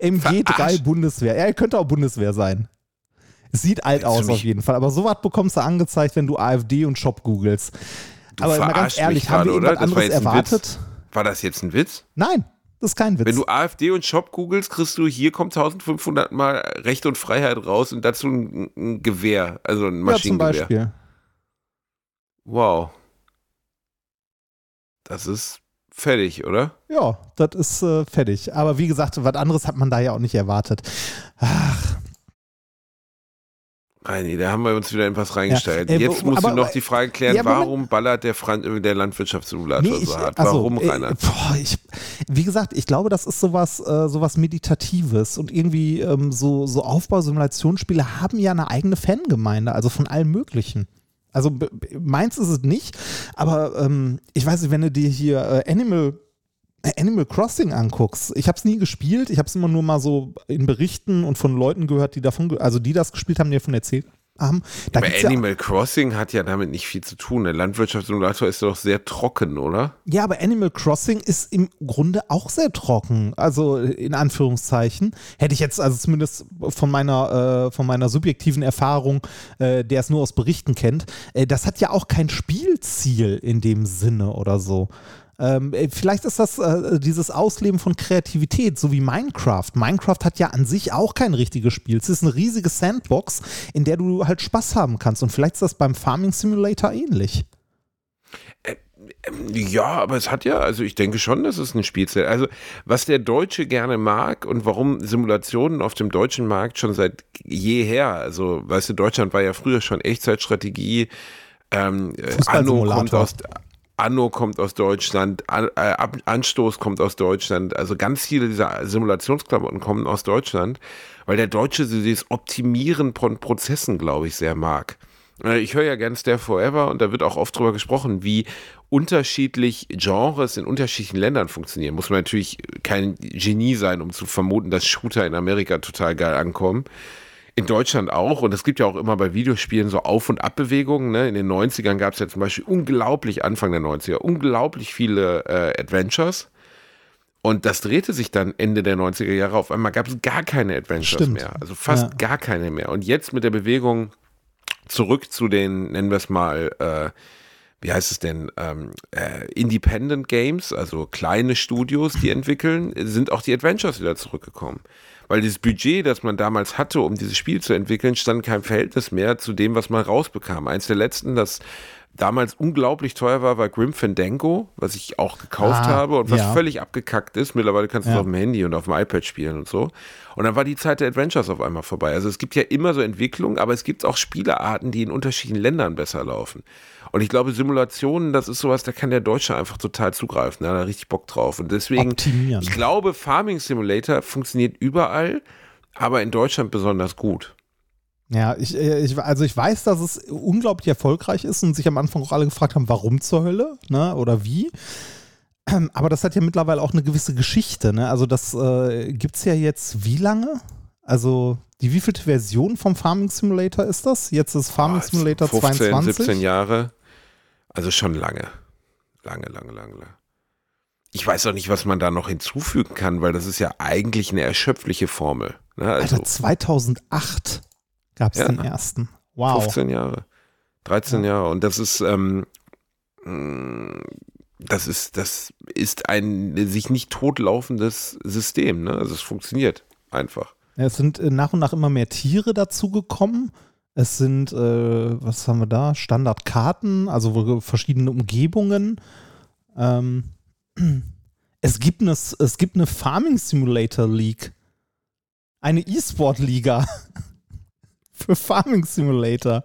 [SPEAKER 3] MG3
[SPEAKER 4] Verarscht.
[SPEAKER 3] Bundeswehr. Ja, könnte auch Bundeswehr sein. Sieht alt aus auf jeden Fall, aber sowas bekommst du angezeigt, wenn du AfD und Shop googelst. Aber mal ganz ehrlich, haben wir irgendwas anderes erwartet?
[SPEAKER 4] War das jetzt ein Witz?
[SPEAKER 3] Nein, das ist kein Witz.
[SPEAKER 4] Wenn du AfD und Shop googelst, kriegst du hier kommt 1500 Mal Recht und Freiheit raus und dazu ein, ein Gewehr, also ein
[SPEAKER 3] ja, zum
[SPEAKER 4] Maschinengewehr.
[SPEAKER 3] Beispiel.
[SPEAKER 4] Wow. Das ist fertig, oder?
[SPEAKER 3] Ja, das ist äh, fertig. Aber wie gesagt, was anderes hat man da ja auch nicht erwartet. Ach,
[SPEAKER 4] Nein, da haben wir uns wieder in was reingestellt.
[SPEAKER 3] Ja, äh,
[SPEAKER 4] Jetzt musst du
[SPEAKER 3] aber-
[SPEAKER 4] noch die Frage klären,
[SPEAKER 3] Ja,
[SPEAKER 4] warum ballert der, Fran der Landwirtschaftssimulator
[SPEAKER 3] nee, ich,
[SPEAKER 4] so hart?
[SPEAKER 3] also,
[SPEAKER 4] Warum,
[SPEAKER 3] äh,
[SPEAKER 4] Rainer?
[SPEAKER 3] boah, ich, wie gesagt, ich glaube, das ist sowas, äh, sowas Meditatives und irgendwie ähm, so, so Aufbausimulationsspiele haben ja eine eigene Fangemeinde, also von allem Möglichen. Also meins ist es nicht, aber ähm, ich weiß nicht, wenn du dir hier äh, Animal Animal Crossing anguckst, ich habe es nie gespielt, ich habe es immer nur mal so in Berichten und von Leuten gehört, die davon, also die das gespielt haben, die davon erzählt haben. Da
[SPEAKER 4] Aber
[SPEAKER 3] gibt's ja,
[SPEAKER 4] Animal Crossing hat ja damit nicht viel zu tun. Der Landwirtschaftssimulator ist doch sehr trocken, oder?
[SPEAKER 3] Ja, aber Animal Crossing ist im Grunde auch sehr trocken. Also in Anführungszeichen. Hätte ich jetzt, also zumindest von meiner, äh, von meiner subjektiven Erfahrung, äh, der es nur aus Berichten kennt, äh, das hat ja auch kein Spielziel in dem Sinne oder so. Ähm, äh, vielleicht ist das äh, dieses Ausleben von Kreativität, so wie Minecraft. Minecraft hat ja an sich auch kein richtiges Spiel. Es ist eine riesige Sandbox, in der du halt Spaß haben kannst. Und vielleicht ist das beim Farming Simulator ähnlich.
[SPEAKER 4] Ja, aber es hat ja, also ich denke schon, dass es ein Spielzeit. Also, was der Deutsche gerne mag und warum Simulationen auf dem deutschen Markt schon seit jeher, also, weißt du, Deutschland war ja früher schon Echtzeitstrategie, ähm, äh, Anno kommt aus. Anno kommt aus Deutschland, An äh, Anstoß kommt aus Deutschland, also ganz viele dieser Simulationsklamotten kommen aus Deutschland, weil der Deutsche dieses Optimieren von Prozessen, glaube ich, sehr mag. Äh, Ich höre ja gern Stare Forever und da wird auch oft drüber gesprochen, wie unterschiedlich Genres in unterschiedlichen Ländern funktionieren. Muss man natürlich kein Genie sein, um zu vermuten, dass Shooter in Amerika total geil ankommen. In Deutschland auch. Und es gibt ja auch immer bei Videospielen so Auf- und Abbewegungen. Ne? In den 90ern gab es ja zum Beispiel unglaublich, Anfang der 90er, unglaublich viele äh, Adventures. Und das drehte sich dann Ende der 90er Jahre. Auf einmal gab es gar keine Adventures
[SPEAKER 3] Stimmt.
[SPEAKER 4] mehr. Also fast
[SPEAKER 3] Ja.
[SPEAKER 4] gar keine mehr. Und jetzt mit der Bewegung zurück zu den, nennen wir es mal, äh, wie heißt es denn, ähm, äh, Independent Games, also kleine Studios, die entwickeln, sind auch die Adventures wieder zurückgekommen. Weil dieses Budget, das man damals hatte, um dieses Spiel zu entwickeln, stand kein Verhältnis mehr zu dem, was man rausbekam. Eins der letzten, das damals unglaublich teuer war, war Grim Fandango, was ich auch gekauft
[SPEAKER 3] Ah,
[SPEAKER 4] habe und was
[SPEAKER 3] ja.
[SPEAKER 4] völlig abgekackt ist. Mittlerweile kannst du es
[SPEAKER 3] Ja.
[SPEAKER 4] auf dem Handy und auf dem iPad spielen und so. Und dann war die Zeit der Adventures auf einmal vorbei. Also es gibt ja immer so Entwicklungen, aber es gibt auch Spielearten, die in unterschiedlichen Ländern besser laufen. Und ich glaube, Simulationen, das ist sowas, da kann der Deutsche einfach total zugreifen. Da hat er richtig Bock drauf. Und deswegen,
[SPEAKER 3] Optimieren.
[SPEAKER 4] ich glaube, Farming Simulator funktioniert überall, aber in Deutschland besonders gut.
[SPEAKER 3] Ja, ich, äh, ich, also ich weiß, dass es unglaublich erfolgreich ist und sich am Anfang auch alle gefragt haben, warum zur Hölle, ne, oder wie. Ähm, Aber das hat ja mittlerweile auch eine gewisse Geschichte, ne? Also das äh, gibt es ja jetzt wie lange? Also die wievielte Version vom Farming Simulator ist das? Jetzt ist Farming
[SPEAKER 4] Boah,
[SPEAKER 3] Simulator
[SPEAKER 4] 15,
[SPEAKER 3] 22.
[SPEAKER 4] 17 Jahre. Also schon lange. Lange, lange, lange, lange. Ich weiß auch nicht, was man da noch hinzufügen kann, weil das ist ja eigentlich eine erschöpfliche Formel. Ne? Also
[SPEAKER 3] Alter, 2008 gab es
[SPEAKER 4] Ja.
[SPEAKER 3] den ersten. Wow.
[SPEAKER 4] 15 Jahre. 13 Jahre. Und das ist, ähm, mh, das ist, das ist ein sich nicht totlaufendes System. Ne? Also es funktioniert einfach.
[SPEAKER 3] Ja, es sind äh, nach und nach immer mehr Tiere dazugekommen. Es sind, äh, was haben wir da? Standardkarten, also verschiedene Umgebungen. Ähm, es, gibt eine, es gibt eine Farming Simulator League. Eine E-Sport-Liga. Für Farming Simulator.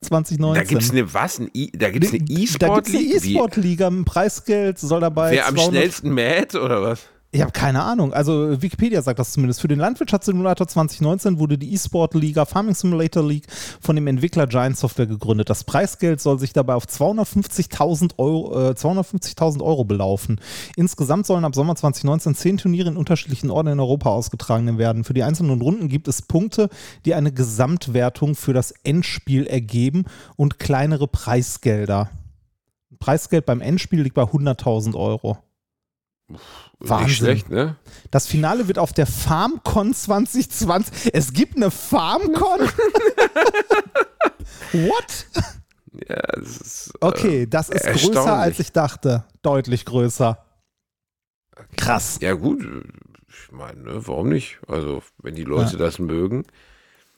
[SPEAKER 3] 2019.
[SPEAKER 4] Da gibt es eine was? Ein I- Da gibt es eine
[SPEAKER 3] Da gibt's eine E-Sport-Liga. Ein Preisgeld soll dabei.
[SPEAKER 4] Wer am
[SPEAKER 3] 200
[SPEAKER 4] schnellsten mäht oder was?
[SPEAKER 3] Ich habe keine Ahnung. Also Wikipedia sagt das zumindest. Für den Landwirtschaftssimulator 2019 wurde die E-Sport-Liga Farming Simulator League von dem Entwickler Giant Software gegründet. Das Preisgeld soll sich dabei auf 250.000 Euro, äh, 250 Euro belaufen. Insgesamt sollen ab Sommer 2019 zehn Turniere in unterschiedlichen Orten in Europa ausgetragen werden. Für die einzelnen Runden gibt es Punkte, die eine Gesamtwertung für das Endspiel ergeben und kleinere Preisgelder. Preisgeld beim Endspiel liegt bei 100.000 Euro. Wahnsinn.
[SPEAKER 4] Nicht schlecht, ne?
[SPEAKER 3] Das Finale wird auf der FarmCon 2020. Es gibt eine FarmCon? What?
[SPEAKER 4] Ja, das ist.
[SPEAKER 3] Okay, das ist größer als ich dachte. Deutlich größer. Krass.
[SPEAKER 4] Ja, gut. Ich meine, ne, warum nicht? Also, wenn die Leute
[SPEAKER 3] Ja.
[SPEAKER 4] das mögen.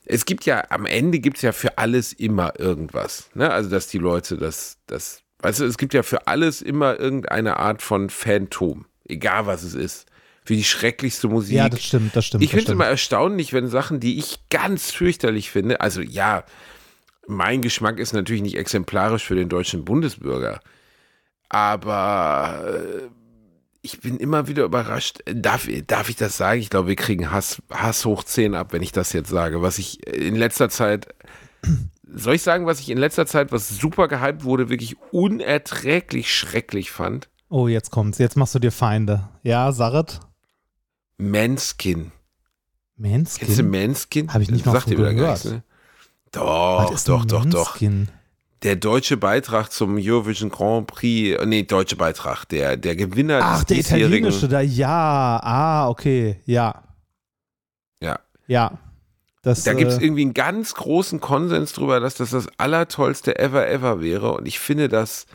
[SPEAKER 4] Es gibt ja, am Ende gibt es ja für alles immer irgendwas. Ne? Also, dass die Leute das, das, weißt du, es gibt ja für alles immer irgendeine Art von Phantom. Egal was es ist. Für die schrecklichste Musik.
[SPEAKER 3] Ja, das stimmt, das stimmt.
[SPEAKER 4] Ich finde es immer erstaunlich, wenn Sachen, die ich ganz fürchterlich finde, also ja, mein Geschmack ist natürlich nicht exemplarisch für den deutschen Bundesbürger, aber äh, ich bin immer wieder überrascht. Darf, darf ich das sagen? Ich glaube, wir kriegen Hass, Hass hoch 10 ab, wenn ich das jetzt sage. Was ich in letzter Zeit, soll ich sagen, was ich in letzter Zeit, was super gehypt wurde, wirklich unerträglich schrecklich fand?
[SPEAKER 3] Oh, jetzt kommt's. Jetzt machst du dir Feinde. Ja, Saret?
[SPEAKER 4] Manskin. Kennst du
[SPEAKER 3] Manskin?
[SPEAKER 4] Manskin?
[SPEAKER 3] Hab ich nicht mal
[SPEAKER 4] Sagt
[SPEAKER 3] gehört.
[SPEAKER 4] nichts, ne? Doch, doch, doch, doch.
[SPEAKER 3] Manskin?
[SPEAKER 4] Der deutsche Beitrag zum Eurovision Grand Prix, äh, nee, deutsche Beitrag, der, der Gewinner
[SPEAKER 3] Ach,
[SPEAKER 4] des
[SPEAKER 3] der italienische da. Ja, ah, okay. Ja,
[SPEAKER 4] ja,
[SPEAKER 3] ja. Das,
[SPEAKER 4] da gibt es
[SPEAKER 3] äh,
[SPEAKER 4] irgendwie einen ganz großen Konsens drüber, dass das das allertollste ever ever wäre und ich finde das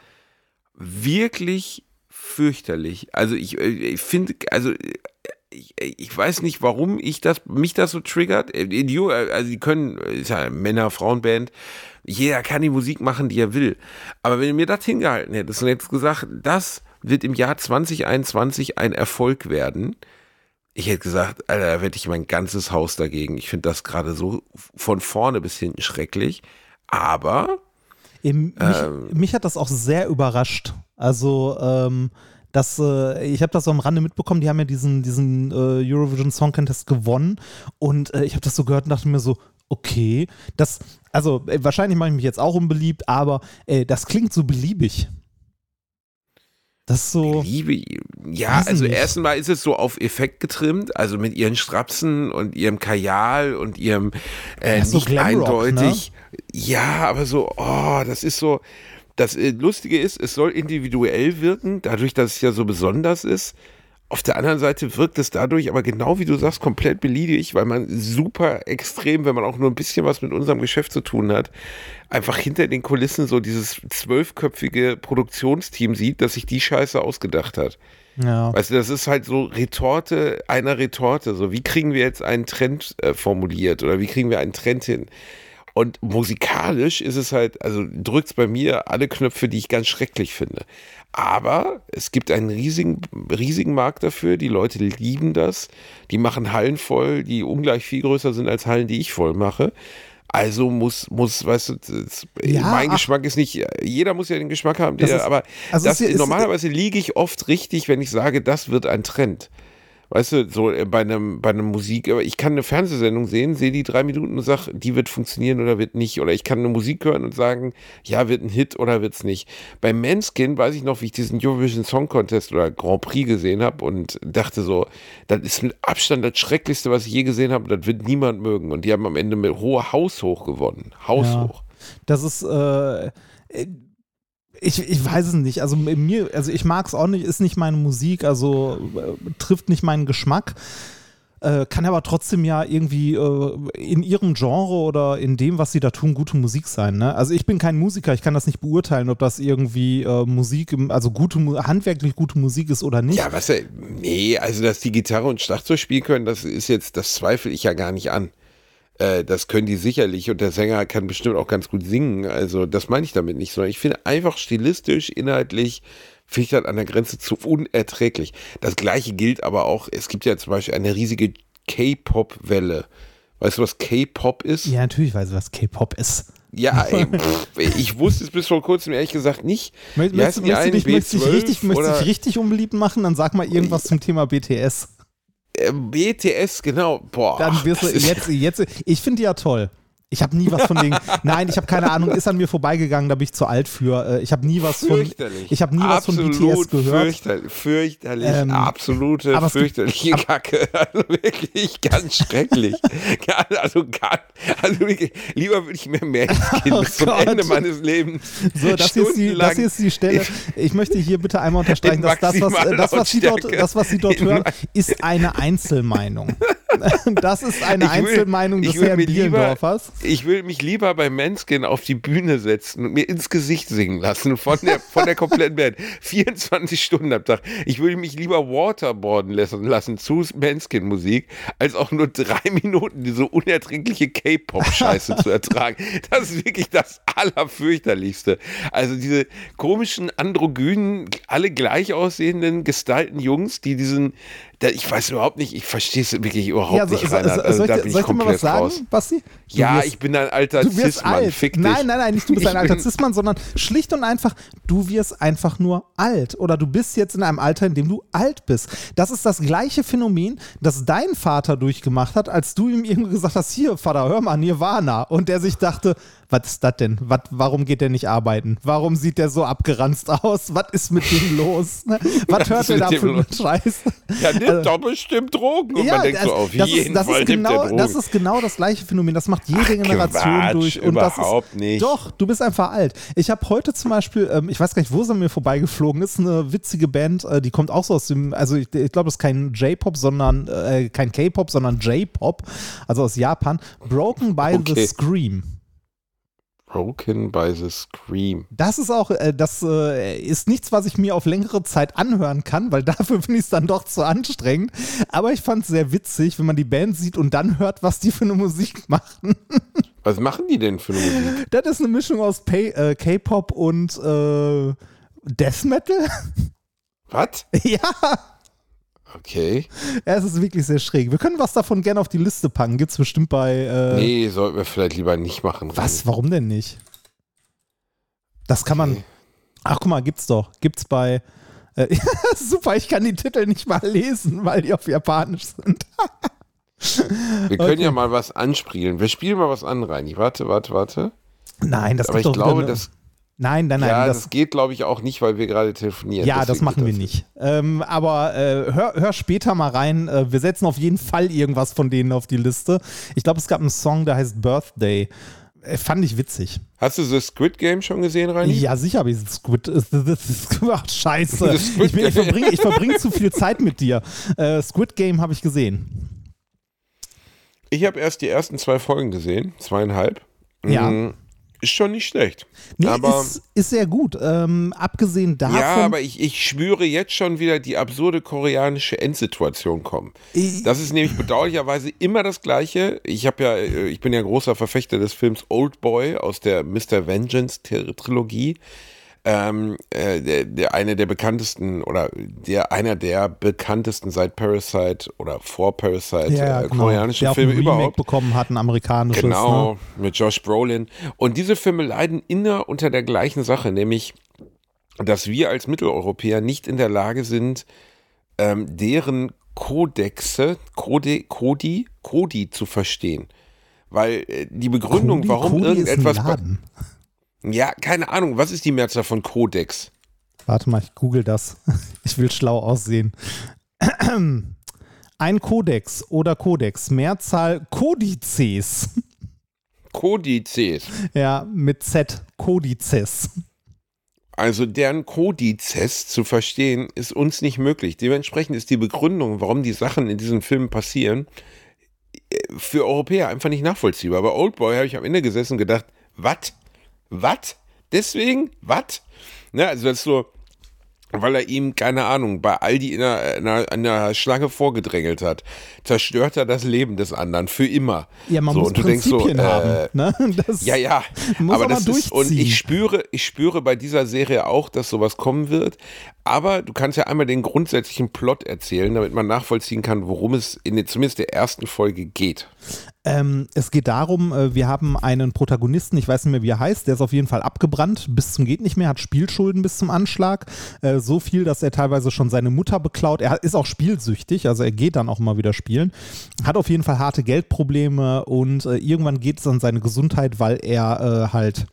[SPEAKER 4] wirklich fürchterlich. Also ich, äh, ich finde, also äh, ich, ich weiß nicht, warum ich das, mich das so triggert. Äh, also die können, ist ja eine Männer-Frauen-Band, jeder kann die Musik machen, die er will. Aber wenn du mir das hingehalten hättest und jetzt gesagt, das wird im Jahr 2021 ein Erfolg werden, ich hätte gesagt, Alter, da wette ich mein ganzes Haus dagegen. Ich finde das gerade so von vorne bis hinten schrecklich. Aber
[SPEAKER 3] mich,
[SPEAKER 4] Ähm.
[SPEAKER 3] mich hat das auch sehr überrascht. Also, ähm, das, äh, ich habe das so am Rande mitbekommen, die haben ja diesen, diesen äh, Eurovision Song Contest gewonnen und äh, ich habe das so gehört und dachte mir so, okay, das, also äh, wahrscheinlich mache ich mich jetzt auch unbeliebt, aber äh, das klingt so beliebig. Das ist so,
[SPEAKER 4] Liebe, ja, also erstmal ist es so auf Effekt getrimmt, also mit ihren Strapsen und ihrem Kajal und ihrem äh,
[SPEAKER 3] Ja, so
[SPEAKER 4] nicht
[SPEAKER 3] Glamrock,
[SPEAKER 4] eindeutig. Ja, aber so, oh, das ist so. Das äh, Lustige ist, es soll individuell wirken, dadurch, dass es ja so besonders ist. Auf der anderen Seite wirkt es dadurch aber genau wie du sagst, komplett beliebig, weil man super extrem, wenn man auch nur ein bisschen was mit unserem Geschäft zu tun hat, einfach hinter den Kulissen so dieses zwölfköpfige Produktionsteam sieht, das sich die Scheiße ausgedacht hat.
[SPEAKER 3] ja.
[SPEAKER 4] Weißt du, das ist halt so Retorte einer Retorte. So, wie kriegen wir jetzt einen Trend äh, formuliert oder wie kriegen wir einen Trend hin? Und musikalisch ist es halt, also drückt es bei mir alle Knöpfe, die ich ganz schrecklich finde. Aber es gibt einen riesigen, riesigen Markt dafür. Die Leute lieben das. Die machen Hallen voll, die ungleich viel größer sind als Hallen, die ich voll mache. Also muss, muss, weißt du, das,
[SPEAKER 3] Ja,
[SPEAKER 4] mein
[SPEAKER 3] ach.
[SPEAKER 4] Geschmack ist nicht, jeder muss ja den Geschmack haben, der,
[SPEAKER 3] ist-
[SPEAKER 4] aber
[SPEAKER 3] also
[SPEAKER 4] das,
[SPEAKER 3] ist-
[SPEAKER 4] normalerweise liege ich oft richtig, wenn ich sage, das wird ein Trend. Weißt du, so äh, bei einem, bei einem Musik, aber ich kann eine Fernsehsendung sehen, sehe die drei Minuten und sage, die wird funktionieren oder wird nicht. Oder ich kann eine Musik hören und sagen, ja, wird ein Hit oder wird's nicht. Bei Manskin weiß ich noch, wie ich diesen Eurovision Song Contest oder Grand Prix gesehen habe und dachte so, das ist mit Abstand das Schrecklichste, was ich je gesehen habe. Das wird niemand mögen. Und die haben am Ende mit hoher Haushoch gewonnen. Haushoch.
[SPEAKER 3] Das ist, äh, ich, ich weiß es nicht. Also mir, also ich mag es auch nicht, ist nicht meine Musik, also äh, trifft nicht meinen Geschmack. Äh, kann aber trotzdem ja irgendwie äh, in ihrem Genre oder in dem, was sie da tun, gute Musik sein. Ne? Also ich bin kein Musiker, ich kann das nicht beurteilen, ob das irgendwie äh, Musik, also gute, handwerklich gute Musik ist oder nicht.
[SPEAKER 4] Ja, was, äh, nee, also dass die Gitarre und Schlagzeug spielen können, das ist jetzt, das zweifle ich ja gar nicht an. Äh, das können die sicherlich und der Sänger kann bestimmt auch ganz gut singen. Also das meine ich damit nicht, sondern ich finde einfach stilistisch, inhaltlich, finde ich das an der Grenze zu unerträglich. Das gleiche gilt aber auch, es gibt ja zum Beispiel eine riesige K-Pop-Welle. Weißt du, was K-Pop ist?
[SPEAKER 3] Ja, natürlich weiß ich, was K-Pop ist.
[SPEAKER 4] Ja, ey, pff, ich wusste es bis vor kurzem ehrlich gesagt nicht.
[SPEAKER 3] Möchtest, du dich, möchtest, du dich
[SPEAKER 4] B12
[SPEAKER 3] richtig, möchtest dich richtig unbeliebt machen? Dann sag mal irgendwas zum Thema BTS.
[SPEAKER 4] Äh, BTS, genau. Boah.
[SPEAKER 3] Dann wirst du jetzt, jetzt, ich finde die ja toll. Ich habe nie was von denen. Nein, ich habe keine Ahnung, ist an mir vorbeigegangen, da bin ich zu alt für. Äh, Ich habe nie was von. Ich habe nie was von BTS gehört.
[SPEAKER 4] Fürchterlich, fürchterlich
[SPEAKER 3] Ähm,
[SPEAKER 4] absolute,
[SPEAKER 3] es gibt-
[SPEAKER 4] fürchterliche Kacke. Also wirklich ganz schrecklich. Also, gar, also wirklich, lieber würde ich mehr Märchen
[SPEAKER 3] Oh
[SPEAKER 4] bis zum. Ende meines Lebens.
[SPEAKER 3] So, das hier, ist die, das hier ist die Stelle. Ich möchte hier bitte einmal unterstreichen, dass das, was, äh, das, was Sie dort, das, was Sie dort hören, ist eine Einzelmeinung. Das ist eine
[SPEAKER 4] Ich will-
[SPEAKER 3] Einzelmeinung des
[SPEAKER 4] ich will
[SPEAKER 3] Herrn Bielendorfers.
[SPEAKER 4] Ich will mich lieber bei Manskin auf die Bühne setzen und mir ins Gesicht singen lassen von der, von der kompletten Band. 24 Stunden am Tag. Ich will mich lieber waterboarden lassen, lassen zu Manskin-Musik, als auch nur drei Minuten diese unerträgliche K-Pop-Scheiße zu ertragen. Das ist wirklich das Allerfürchterlichste. Also diese komischen, androgynen, alle gleich aussehenden, gestylten Jungs, die diesen, ich weiß überhaupt nicht, ich verstehe es wirklich überhaupt
[SPEAKER 3] Ja, so,
[SPEAKER 4] nicht,
[SPEAKER 3] so,
[SPEAKER 4] Reinhard.
[SPEAKER 3] so,
[SPEAKER 4] Also
[SPEAKER 3] soll
[SPEAKER 4] da bin
[SPEAKER 3] soll
[SPEAKER 4] ich
[SPEAKER 3] ich mal was sagen,
[SPEAKER 4] raus.
[SPEAKER 3] Basti? Du
[SPEAKER 4] Ja,
[SPEAKER 3] wirst-
[SPEAKER 4] ich bin ein alter
[SPEAKER 3] Du wirst
[SPEAKER 4] Cis-Mann,
[SPEAKER 3] alt.
[SPEAKER 4] fick dich.
[SPEAKER 3] Nein, nein, nein, nicht du bist ein alter Cis-Mann, sondern schlicht und einfach, du wirst einfach nur alt. Oder du bist jetzt in einem Alter, in dem du alt bist. Das ist das gleiche Phänomen, das dein Vater durchgemacht hat, als du ihm irgendwie gesagt hast, hier, Vater, hör mal, Nirvana. Und der sich dachte, was ist das denn? Was, warum geht der nicht arbeiten? Warum sieht der so abgeranzt aus? Was ist mit dem los? Ne? Was hört
[SPEAKER 4] mit
[SPEAKER 3] da für einen? Scheiß?
[SPEAKER 4] Ja, nimmt doch bestimmt Drogen. Und man denkt so,
[SPEAKER 3] das-
[SPEAKER 4] auf
[SPEAKER 3] das
[SPEAKER 4] jeden
[SPEAKER 3] ist, das
[SPEAKER 4] Fall
[SPEAKER 3] ist genau,
[SPEAKER 4] Drogen.
[SPEAKER 3] Das ist genau das gleiche Phänomen. Das macht jede Generation
[SPEAKER 4] Quatsch,
[SPEAKER 3] durch. Und das
[SPEAKER 4] überhaupt
[SPEAKER 3] ist,
[SPEAKER 4] nicht.
[SPEAKER 3] Doch, du bist einfach alt. Ich habe heute zum Beispiel, ähm, ich weiß gar nicht, wo sie mir vorbeigeflogen ist, eine witzige Band, äh, die kommt auch so aus dem, also ich, ich glaube, das ist kein J-Pop, sondern äh, kein K-Pop, sondern J-Pop, also aus Japan. Broken by the
[SPEAKER 4] Okay.
[SPEAKER 3] Scream.
[SPEAKER 4] Broken by the Scream.
[SPEAKER 3] Das ist auch, äh, das äh, ist nichts, was ich mir auf längere Zeit anhören kann, weil dafür finde ich es dann doch zu anstrengend. Aber ich fand es sehr witzig, wenn man die Band sieht und dann hört, was die für eine Musik machen.
[SPEAKER 4] Was machen die denn für eine Musik?
[SPEAKER 3] Das ist eine Mischung aus äh, K-Pop und äh, Death Metal.
[SPEAKER 4] Was?
[SPEAKER 3] ja,
[SPEAKER 4] Okay.
[SPEAKER 3] es ist wirklich sehr schräg. Wir können was davon gerne auf die Liste packen. Gibt es bestimmt bei. Äh,
[SPEAKER 4] Nee, sollten wir vielleicht lieber nicht machen.
[SPEAKER 3] Was? Warum denn nicht? Das kann man.
[SPEAKER 4] Okay.
[SPEAKER 3] Ach, guck mal, gibt's doch. Gibt's bei. Äh, super, ich kann die Titel nicht mal lesen, weil die auf Japanisch sind.
[SPEAKER 4] Wir können
[SPEAKER 3] Okay.
[SPEAKER 4] ja mal was anspielen. Wir spielen mal was an, Reini. Warte, warte, warte.
[SPEAKER 3] Nein, das
[SPEAKER 4] Aber ich
[SPEAKER 3] gibt doch
[SPEAKER 4] glaube,
[SPEAKER 3] wieder, ne-
[SPEAKER 4] das,
[SPEAKER 3] Nein, nein, nein.
[SPEAKER 4] ja,
[SPEAKER 3] das,
[SPEAKER 4] das geht, glaube ich, auch nicht, weil wir gerade telefonieren.
[SPEAKER 3] ja, das machen wir nicht. Ähm, aber äh, hör, hör später mal rein. Äh, wir setzen auf jeden Fall irgendwas von denen auf die Liste. Ich glaube, es gab einen Song, der heißt Birthday. Äh, fand ich witzig.
[SPEAKER 4] Hast du The Squid Game schon gesehen, Reini?
[SPEAKER 3] Ja, sicher habe ich Squid. äh, Ach, scheiße.
[SPEAKER 4] Das Squid
[SPEAKER 3] Ich, bin- ich
[SPEAKER 4] Game.
[SPEAKER 3] verbringe ich verbring zu viel Zeit mit dir. Äh, Squid Game habe ich gesehen.
[SPEAKER 4] Ich habe erst die ersten zwei Folgen gesehen, zweieinhalb.
[SPEAKER 3] Ja.
[SPEAKER 4] Mhm. Ist schon nicht schlecht.
[SPEAKER 3] Nee,
[SPEAKER 4] aber
[SPEAKER 3] ist, ist sehr gut. Ähm, abgesehen davon.
[SPEAKER 4] ja, aber ich, ich spüre jetzt schon wieder die absurde koreanische Endsituation kommen. Das ist nämlich bedauerlicherweise immer das Gleiche. Ich habe ja, äh, ich bin ja großer Verfechter des Films Old Boy aus der Mr. Vengeance Trilogie. Ähm, äh, der, der eine der bekanntesten oder der einer der bekanntesten seit Parasite oder vor Parasite
[SPEAKER 3] ja,
[SPEAKER 4] äh,
[SPEAKER 3] genau.
[SPEAKER 4] koreanischen
[SPEAKER 3] auch
[SPEAKER 4] Filme überhaupt.
[SPEAKER 3] bekommen hat, ein amerikanisches.
[SPEAKER 4] Genau,
[SPEAKER 3] Ne?
[SPEAKER 4] mit Josh Brolin. Und diese Filme leiden immer unter der gleichen Sache, nämlich, dass wir als Mitteleuropäer nicht in der Lage sind, ähm, deren Kodexe, Kode, Kodi, Kodi zu verstehen. Weil äh, die Begründung,
[SPEAKER 3] Cody-
[SPEAKER 4] warum
[SPEAKER 3] Cody ist ein
[SPEAKER 4] irgendetwas.
[SPEAKER 3] Laden.
[SPEAKER 4] Ja, keine Ahnung, was ist die Mehrzahl von Kodex?
[SPEAKER 3] Warte mal, ich google das. Ich will schlau aussehen. Ein Kodex oder Kodex, Mehrzahl Kodizes.
[SPEAKER 4] Kodizes.
[SPEAKER 3] Ja, mit Z, Kodizes.
[SPEAKER 4] Also deren Kodizes zu verstehen, ist uns nicht möglich. Dementsprechend ist die Begründung, warum die Sachen in diesen Filmen passieren, äh, für Europäer einfach nicht nachvollziehbar. Bei Oldboy habe ich am Ende gesessen und gedacht, was? Was? Deswegen? Was? Ne, also das ist so, weil er ihm, keine Ahnung, bei Aldi in einer, in einer, in einer Schlange vorgedrängelt hat, zerstört er das Leben des anderen für immer.
[SPEAKER 3] Ja, man
[SPEAKER 4] so,
[SPEAKER 3] muss
[SPEAKER 4] und du denkst so,
[SPEAKER 3] Prinzipien
[SPEAKER 4] äh,
[SPEAKER 3] haben. Ne?
[SPEAKER 4] Ja, ja,
[SPEAKER 3] muss
[SPEAKER 4] aber das ist, und ich spüre, ich spüre bei dieser Serie auch, dass sowas kommen wird. Aber du kannst ja einmal den grundsätzlichen Plot erzählen, damit man nachvollziehen kann, worum es in der, zumindest der ersten Folge geht.
[SPEAKER 3] Ähm, es geht darum, äh, wir haben einen Protagonisten, ich weiß nicht mehr, wie er heißt, der ist auf jeden Fall abgebrannt, bis zum geht nicht mehr, hat Spielschulden bis zum Anschlag. Äh, so viel, dass er teilweise schon seine Mutter beklaut. Er ist auch spielsüchtig, also er geht dann auch mal wieder spielen. Hat auf jeden Fall harte Geldprobleme und äh, irgendwann geht es an seine Gesundheit, weil er äh, halt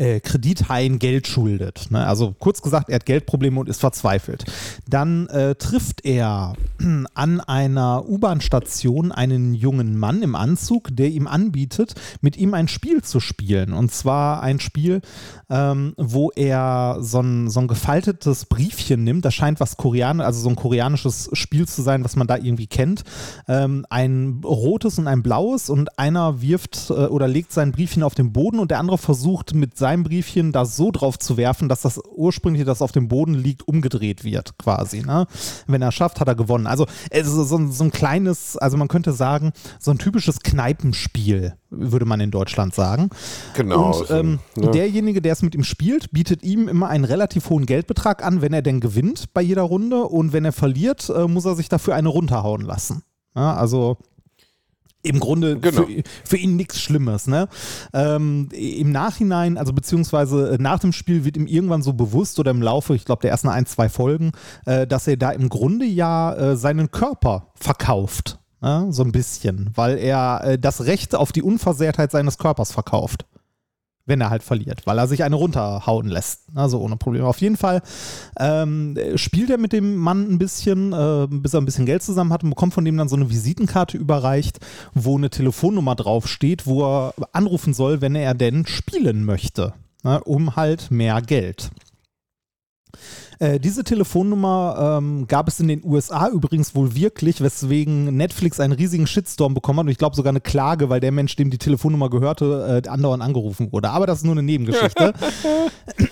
[SPEAKER 3] äh, Kredithaien Geld schuldet. Ne? Also kurz gesagt, er hat Geldprobleme und ist verzweifelt. Dann äh, trifft er an einer U-Bahn-Station einen jungen Mann im Anzug, der ihm anbietet, mit ihm ein Spiel zu spielen. Und zwar ein Spiel, ähm, wo er so ein, so ein gefaltetes Briefchen nimmt. Das scheint was Koreanisches, also so ein koreanisches Spiel zu sein, was man da irgendwie kennt. Ähm, ein rotes und ein blaues und einer wirft äh, oder legt sein Briefchen auf den Boden und der andere versucht mit seinem Briefchen da so drauf zu werfen, dass das ursprüngliche, das auf dem Boden liegt, umgedreht wird quasi. Ne? Wenn er schafft, hat er gewonnen. Also so, ein- so ein kleines, also man könnte sagen, so ein typisches Kneipenspiel, würde man in Deutschland sagen.
[SPEAKER 4] Genau.
[SPEAKER 3] Und ähm,
[SPEAKER 4] ne?
[SPEAKER 3] derjenige, der es mit ihm spielt, bietet ihm immer einen relativ hohen Geldbetrag an, wenn er denn gewinnt bei jeder Runde. Und wenn er verliert, äh, muss er sich dafür eine runterhauen lassen. Ja, also im Grunde
[SPEAKER 4] Genau.
[SPEAKER 3] für, für ihn nichts Schlimmes. Ne? Ähm, Im Nachhinein, also beziehungsweise äh, nach dem Spiel wird ihm irgendwann so bewusst oder im Laufe, ich glaube, der ersten ein, zwei Folgen, äh, dass er da im Grunde ja äh, seinen Körper verkauft. Ne? So ein bisschen, weil er äh, das Recht auf die Unversehrtheit seines Körpers verkauft wenn er halt verliert, weil er sich eine runterhauen lässt. Also ohne Probleme. Auf jeden Fall ähm, spielt er mit dem Mann ein bisschen, äh, bis er ein bisschen Geld zusammen hat und bekommt von dem dann so eine Visitenkarte überreicht, wo eine Telefonnummer draufsteht, wo er anrufen soll, wenn er denn spielen möchte, ne, um halt mehr Geld. Äh, diese Telefonnummer ähm, gab es in den USA übrigens wohl wirklich, weswegen Netflix einen riesigen Shitstorm bekommen hat und ich glaube sogar eine Klage, weil der Mensch, dem die Telefonnummer gehörte, äh, andauernd angerufen wurde. Aber das ist nur eine Nebengeschichte.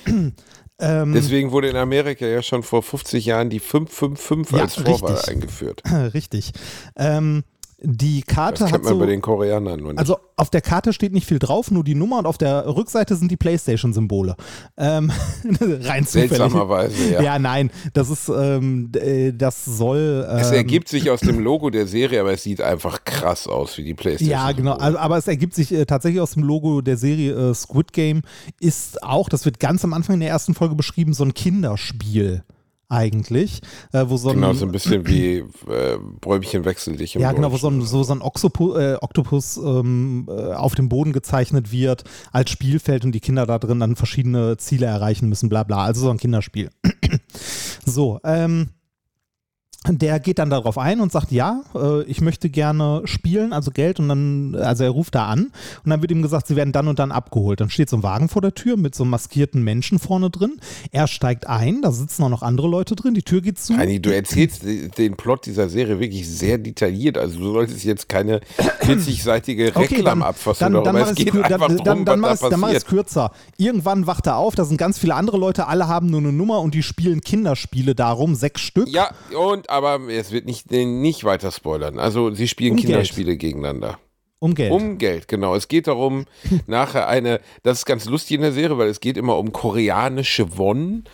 [SPEAKER 3] ähm,
[SPEAKER 4] Deswegen wurde in Amerika ja schon vor 50 Jahren die 555
[SPEAKER 3] Ja,
[SPEAKER 4] als Vorwahl
[SPEAKER 3] richtig.
[SPEAKER 4] eingeführt.
[SPEAKER 3] richtig. Ähm, die Karte
[SPEAKER 4] Das
[SPEAKER 3] hat
[SPEAKER 4] kennt man
[SPEAKER 3] so,
[SPEAKER 4] bei den Koreanern nur nicht.
[SPEAKER 3] Also auf der Karte steht nicht viel drauf, nur die Nummer und auf der Rückseite sind die Playstation-Symbole. Ähm, rein zufällig.
[SPEAKER 4] Seltsamerweise, ja.
[SPEAKER 3] Ja, nein, das ist, ähm, äh, das soll. Ähm,
[SPEAKER 4] es ergibt sich aus dem Logo der Serie, aber es sieht einfach krass aus wie die Playstation.
[SPEAKER 3] Ja, genau. Also, aber es ergibt sich äh, tatsächlich aus dem Logo der Serie äh, Squid Game ist auch, das wird ganz am Anfang in der ersten Folge beschrieben, so ein Kinderspiel eigentlich, äh, wo so ein
[SPEAKER 4] Genau, so ein bisschen wie äh, Bäumchen wechsel dich. im
[SPEAKER 3] Ja, genau, wo so ein, so, so ein Oxopu äh, Oktopus ähm, äh, auf dem Boden gezeichnet wird als Spielfeld und die Kinder da drin dann verschiedene Ziele erreichen müssen, bla bla. Also so ein Kinderspiel. so, ähm, der geht dann darauf ein und sagt, ja, äh, ich möchte gerne spielen, also Geld und dann, also er ruft da an und dann wird ihm gesagt, sie werden dann und dann abgeholt. Dann steht so ein Wagen vor der Tür mit so einem maskierten Menschen vorne drin. Er steigt ein, da sitzen auch noch andere Leute drin, die Tür geht zu.
[SPEAKER 4] Heini, du erzählst den Plot dieser Serie wirklich sehr detailliert. Also du solltest jetzt keine 40-seitige Reklamabfassung
[SPEAKER 3] dann, dann,
[SPEAKER 4] darüber.
[SPEAKER 3] mach
[SPEAKER 4] Es
[SPEAKER 3] ich's
[SPEAKER 4] geht
[SPEAKER 3] kür-
[SPEAKER 4] einfach
[SPEAKER 3] dann,
[SPEAKER 4] drum,
[SPEAKER 3] dann, dann, mach
[SPEAKER 4] was
[SPEAKER 3] ich's-
[SPEAKER 4] da
[SPEAKER 3] dann mach ich es
[SPEAKER 4] passiert.
[SPEAKER 3] kürzer. Irgendwann wacht er auf, da sind ganz viele andere Leute, alle haben nur eine Nummer und die spielen Kinderspiele darum, sechs Stück.
[SPEAKER 4] Ja, und aber es wird nicht, nicht weiter spoilern. Also sie spielen
[SPEAKER 3] Um Geld.
[SPEAKER 4] Kinderspiele gegeneinander.
[SPEAKER 3] Um Geld.
[SPEAKER 4] Um Geld, genau. Es geht darum, nachher eine, das ist ganz lustig in der Serie, weil es geht immer um koreanische Won.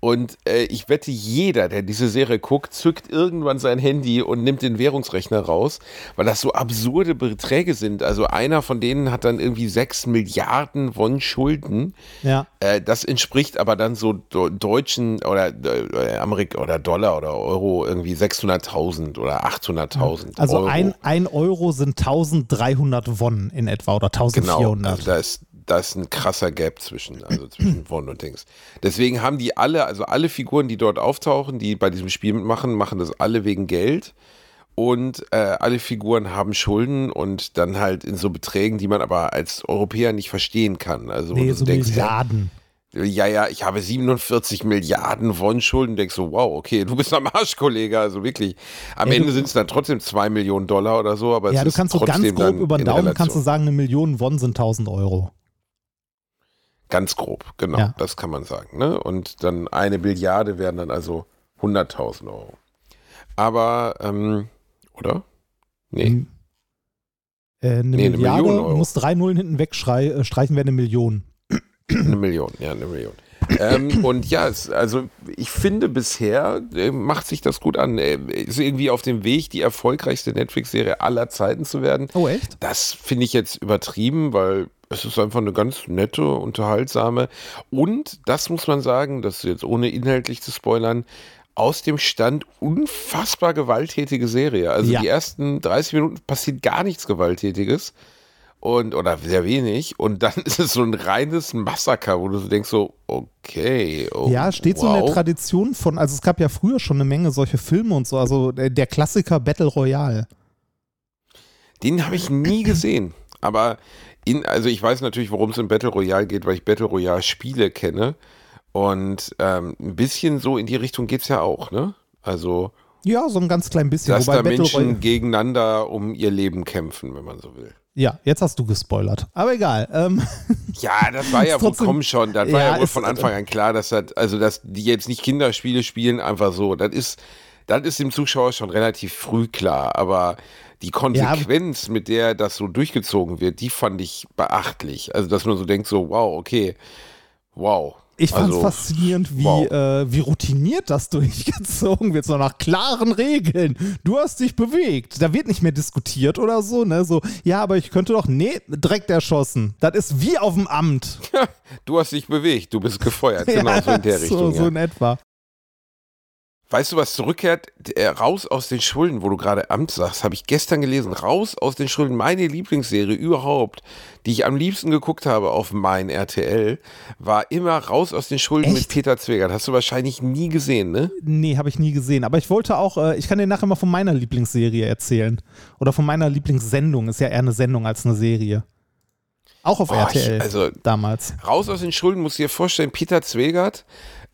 [SPEAKER 4] Und äh, ich wette, jeder, der diese Serie guckt, zückt irgendwann sein Handy und nimmt den Währungsrechner raus, weil das so absurde Beträge sind. Also einer von denen hat dann irgendwie 6 Milliarden Won Schulden.
[SPEAKER 3] ja.
[SPEAKER 4] Äh, das entspricht aber dann so deutschen oder äh, Amerik oder Dollar oder Euro irgendwie 600.000 oder 800.000
[SPEAKER 3] Also
[SPEAKER 4] Euro.
[SPEAKER 3] ein, ein Euro sind 1300 Won in etwa oder
[SPEAKER 4] Genau,
[SPEAKER 3] 1400.
[SPEAKER 4] also da ist, da ist ein krasser Gap zwischen, also zwischen Won und Dings. Deswegen haben die alle, also alle Figuren, die dort auftauchen, die bei diesem Spiel mitmachen, machen das alle wegen Geld. Und äh, alle Figuren haben Schulden und dann halt in so Beträgen, die man aber als Europäer nicht verstehen kann. Also
[SPEAKER 3] nee, so
[SPEAKER 4] denkst,
[SPEAKER 3] Milliarden.
[SPEAKER 4] ja, ja, ich habe 47 Milliarden Won Schulden, denkst so, wow, okay, du bist am Arsch, Kollege, also wirklich. Am
[SPEAKER 3] Ja,
[SPEAKER 4] Ende sind es dann trotzdem 2 Millionen Dollar oder so, aber
[SPEAKER 3] Ja,
[SPEAKER 4] es
[SPEAKER 3] du kannst so ganz grob über den Daumen kannst du sagen, eine Million Won sind 1000 Euro.
[SPEAKER 4] Ganz grob, genau, ja. das kann man sagen. Ne? Und dann eine Billiarde wären dann also 100.000 Euro. Aber, ähm, oder? Nee.
[SPEAKER 3] Äh, eine nee, Milliarde, eine Million Euro. muss drei Nullen hinten wegstreichen, äh, wäre eine Million.
[SPEAKER 4] Eine Million, ja, eine Million. Ähm, und ja, es, also ich finde bisher äh, macht sich das gut an. Äh, ist irgendwie auf dem Weg, die erfolgreichste Netflix-Serie aller Zeiten zu werden.
[SPEAKER 3] Oh, echt?
[SPEAKER 4] Das finde ich jetzt übertrieben, weil es ist einfach eine ganz nette, unterhaltsame und das muss man sagen, das ist jetzt ohne inhaltlich zu spoilern, aus dem Stand unfassbar gewalttätige Serie. Also ja. die ersten 30 Minuten passiert gar nichts Gewalttätiges und oder sehr wenig. Und dann ist es so ein reines Massaker, wo du so denkst so okay
[SPEAKER 3] oh, ja steht wow. so in der Tradition von also es gab ja früher schon eine Menge solche Filme und so also der, Klassiker Battle Royale.
[SPEAKER 4] Den habe ich nie gesehen. Aber in, also ich weiß natürlich worum es in Battle Royale geht weil ich Battle Royale Spiele kenne. Und ähm, ein bisschen so in die Richtung geht es ja auch ne? Also
[SPEAKER 3] ja so ein ganz klein bisschen
[SPEAKER 4] dass da Menschen gegeneinander um ihr Leben kämpfen wenn man so will
[SPEAKER 3] ja, jetzt hast du gespoilert. Aber egal. Ähm,
[SPEAKER 4] ja, das war ja wohl komm schon. Das war ja, ja wohl von Anfang an klar, dass das, also dass die jetzt nicht Kinderspiele spielen, einfach so. Das ist, das ist dem Zuschauer schon relativ früh klar. Aber die Konsequenz, ja. mit der das so durchgezogen wird, die fand ich beachtlich. Also, dass man so denkt, so, wow, okay, wow.
[SPEAKER 3] Ich fand es also, faszinierend, wie, wow. äh, wie routiniert das durchgezogen wird, so nach klaren Regeln. Du hast dich bewegt. Da wird nicht mehr diskutiert oder so, ne? So, ja, aber ich könnte doch, nee, direkt erschossen. Das ist wie auf dem Amt.
[SPEAKER 4] du hast dich bewegt, du bist gefeuert. Genau, ja, so in der Richtung.
[SPEAKER 3] So, so in etwa.
[SPEAKER 4] Weißt du, was zurückkehrt? Raus aus den Schulden, wo du gerade Amt sagst, habe ich gestern gelesen. Raus aus den Schulden, meine Lieblingsserie überhaupt, die ich am liebsten geguckt habe auf mein RTL, war immer Raus aus den Schulden Echt? mit Peter Zwegert. Hast du wahrscheinlich nie gesehen, ne?
[SPEAKER 3] Nee, habe ich nie gesehen. Aber ich wollte auch, äh, ich kann dir nachher mal von meiner Lieblingsserie erzählen. Oder von meiner Lieblingssendung. Ist ja eher eine Sendung als eine Serie. Auch auf oh, RTL ich, also, damals.
[SPEAKER 4] Raus aus den Schulden, musst du dir vorstellen, Peter Zwegert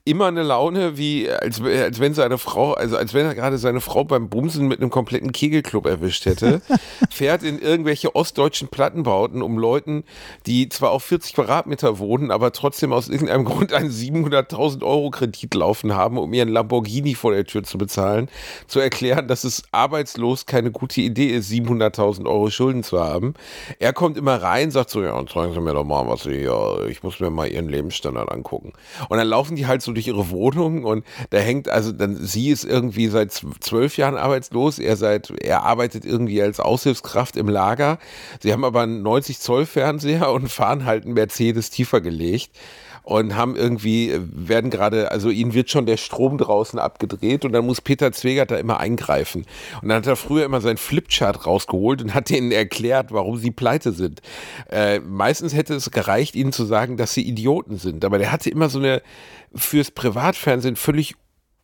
[SPEAKER 4] immer eine Laune, wie als, als wenn seine Frau, also als wenn er gerade seine Frau beim Bumsen mit einem kompletten Kegelclub erwischt hätte, fährt in irgendwelche ostdeutschen Plattenbauten, um Leuten, die zwar auf 40 Quadratmeter wohnen, aber trotzdem aus irgendeinem Grund einen 700.000 Euro Kredit laufen haben, um ihren Lamborghini vor der Tür zu bezahlen, zu erklären, dass es arbeitslos keine gute Idee ist, 700.000 Euro Schulden zu haben. Er kommt immer rein, sagt so, ja, und zeigen Sie mir doch mal, was Sie, ja, ich muss mir mal Ihren Lebensstandard angucken. Und dann laufen die halt so durch ihre Wohnung und da hängt, also dann, sie ist irgendwie seit zwölf Jahren arbeitslos, er seit, er arbeitet irgendwie als Aushilfskraft im Lager. Sie haben aber einen 90 Zoll Fernseher und fahren halt einen Mercedes tiefer gelegt und haben irgendwie, werden gerade, also ihnen wird schon der Strom draußen abgedreht und dann muss Peter Zwegert da immer eingreifen. Und dann hat er früher immer sein Flipchart rausgeholt und hat denen erklärt, warum sie pleite sind. Äh, meistens hätte es gereicht, ihnen zu sagen, dass sie Idioten sind, aber der hatte immer so eine fürs Privatfernsehen völlig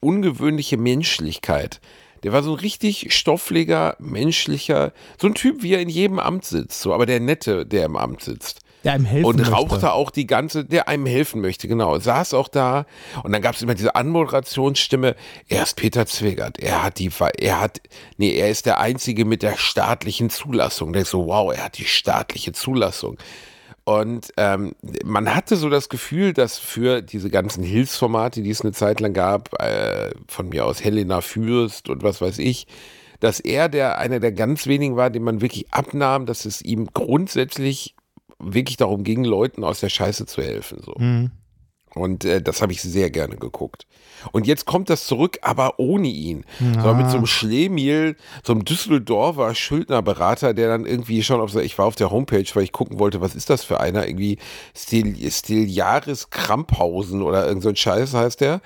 [SPEAKER 4] ungewöhnliche Menschlichkeit. Der war so ein richtig stoffliger, menschlicher, so ein Typ, wie er in jedem Amt sitzt, so, aber der Nette, der im Amt sitzt.
[SPEAKER 3] Der einem helfen
[SPEAKER 4] Und rauchte möchte. auch die ganze, der einem helfen möchte, genau. Saß auch da und dann gab es immer diese Anmoderationsstimme. Er ist Peter Zwegert. Er hat die, er hat, nee, er ist der Einzige mit der staatlichen Zulassung. Der ist so, wow, er hat die staatliche Zulassung. Und ähm, man hatte so das Gefühl, dass für diese ganzen Hilfsformate, die es eine Zeit lang gab, äh, von mir aus Helena Fürst und was weiß ich, dass er der einer der ganz wenigen war, den man wirklich abnahm, dass es ihm grundsätzlich wirklich darum ging, Leuten aus der Scheiße zu helfen. So. Mhm. Und äh, das habe ich sehr gerne geguckt. Und jetzt kommt das zurück, aber ohne ihn. Ja. So mit so einem Schlemiel, so einem Düsseldorfer Schuldnerberater, der dann irgendwie schon auf, ich war auf der Homepage, weil ich gucken wollte, was ist das für einer? Irgendwie Stil, Stiljaris Kramphausen oder irgend so ein Scheiß heißt der.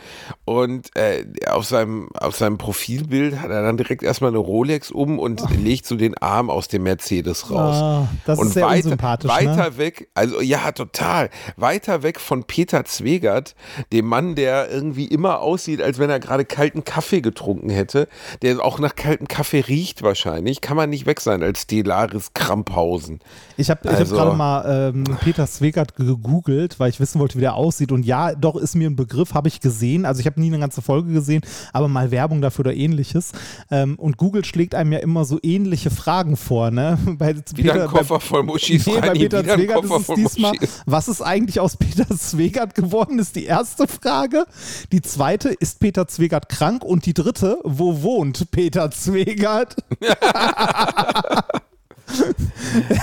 [SPEAKER 4] Und äh, auf, seinem, auf seinem Profilbild hat er dann direkt erstmal eine Rolex um und oh. legt so den Arm aus dem Mercedes raus. Oh,
[SPEAKER 3] das
[SPEAKER 4] und
[SPEAKER 3] ist sehr
[SPEAKER 4] weiter,
[SPEAKER 3] unsympathisch.
[SPEAKER 4] Weiter
[SPEAKER 3] ne?
[SPEAKER 4] weg, also ja, total. Weiter weg von Peter Zweig Swegert, dem Mann, der irgendwie immer aussieht, als wenn er gerade kalten Kaffee getrunken hätte, der auch nach kaltem Kaffee riecht wahrscheinlich, kann man nicht weg sein als Stellaris Kramphausen.
[SPEAKER 3] Ich habe
[SPEAKER 4] Also-
[SPEAKER 3] hab gerade mal ähm, Peter Swegert gegoogelt, weil ich wissen wollte, wie der aussieht. Und ja, doch ist mir ein Begriff, habe ich gesehen. Also ich habe nie eine ganze Folge gesehen, aber mal Werbung dafür oder ähnliches. Ähm, und Google schlägt einem ja immer so ähnliche Fragen vor. Ne? Bei
[SPEAKER 4] Wieder ein Koffer voll Muschis,
[SPEAKER 3] Nee, bei
[SPEAKER 4] Reini,
[SPEAKER 3] Peter Zwegert ist es diesmal,
[SPEAKER 4] Muschis.
[SPEAKER 3] was ist eigentlich aus Peter Zwegert geworden, ist die erste Frage. Die zweite, ist Peter Zwegert krank? Und die dritte, wo wohnt Peter Zwegert?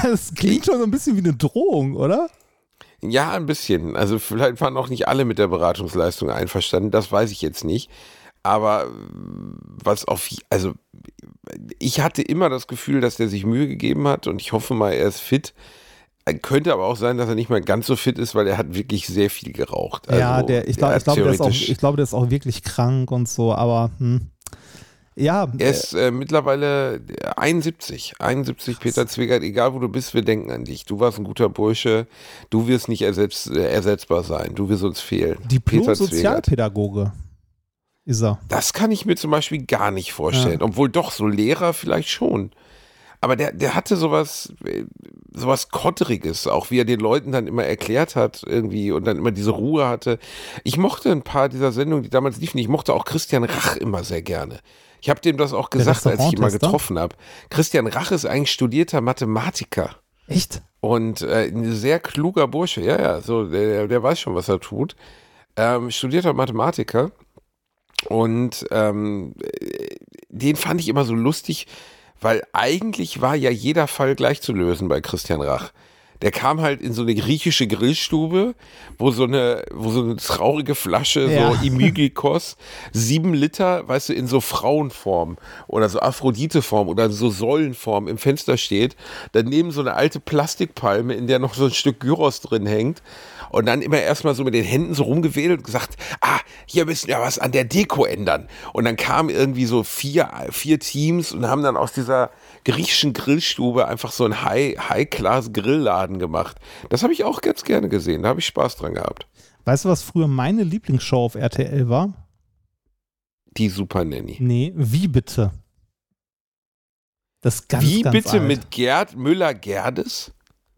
[SPEAKER 3] das klingt schon so ein bisschen wie eine Drohung, oder?
[SPEAKER 4] Ja, ein bisschen. Also vielleicht waren auch nicht alle mit der Beratungsleistung einverstanden, das weiß ich jetzt nicht. Aber was auf, also ich hatte immer das Gefühl, dass der sich Mühe gegeben hat und ich hoffe mal, er ist fit. Äh, Könnte aber auch sein, dass er nicht mehr ganz so fit ist, weil er hat wirklich sehr viel geraucht.
[SPEAKER 3] ja,
[SPEAKER 4] Also,
[SPEAKER 3] der, ich, glaub, ich, glaube, der ist auch,
[SPEAKER 4] theoretisch-
[SPEAKER 3] ich glaube, der ist auch wirklich krank und so, aber hm. ja,
[SPEAKER 4] Er ist äh, mittlerweile 71. 71 Peter Zwegert, egal wo du bist, wir denken an dich. Du warst ein guter Bursche. Du wirst nicht ersetz, äh, ersetzbar sein. Du wirst uns fehlen.
[SPEAKER 3] Diplom-Sozialpädagoge ist er.
[SPEAKER 4] Das kann ich mir zum Beispiel gar nicht vorstellen. Obwohl doch, so Lehrer vielleicht schon. Aber der, der hatte sowas, äh, sowas Kotteriges, auch wie er den Leuten dann immer erklärt hat, irgendwie, und dann immer diese Ruhe hatte. Ich mochte ein paar dieser Sendungen, die damals liefen. Ich mochte auch Christian Rach immer sehr gerne. Ich habe dem das auch gesagt, als ich ihn mal getroffen habe. Christian Rach ist eigentlich studierter Mathematiker.
[SPEAKER 3] Echt?
[SPEAKER 4] Und äh, ein sehr kluger Bursche, ja, ja, so, der, der weiß schon, was er tut. Ähm, studierter Mathematiker. Und ähm, äh, den fand ich immer so lustig, weil eigentlich war ja jeder Fall gleich zu lösen bei Christian Rach. Der kam halt in so eine griechische Grillstube, wo so eine, wo so eine traurige Flasche,
[SPEAKER 3] Ja.
[SPEAKER 4] so Imygikos, sieben Liter, weißt du, in so Frauenform oder so Aphrodite-Form oder so Säulenform im Fenster steht. Daneben so eine alte Plastikpalme, in der noch so ein Stück Gyros drin hängt. Und dann immer erstmal so mit den Händen so rumgewedelt und gesagt, ah, hier müssen wir was an der Deko ändern. Und dann kamen irgendwie so vier, vier Teams und haben dann aus dieser griechischen Grillstube einfach so einen High- High-Class-Grillladen gemacht. Das habe ich auch ganz gerne gesehen. Da habe ich Spaß dran gehabt.
[SPEAKER 3] Weißt du, was früher meine Lieblingsshow auf RTL war?
[SPEAKER 4] Die Super Nanny.
[SPEAKER 3] Nee, wie bitte? Das ganz,
[SPEAKER 4] Wie
[SPEAKER 3] ganz
[SPEAKER 4] bitte
[SPEAKER 3] alt.
[SPEAKER 4] mit Gerd Müller-Gerdes?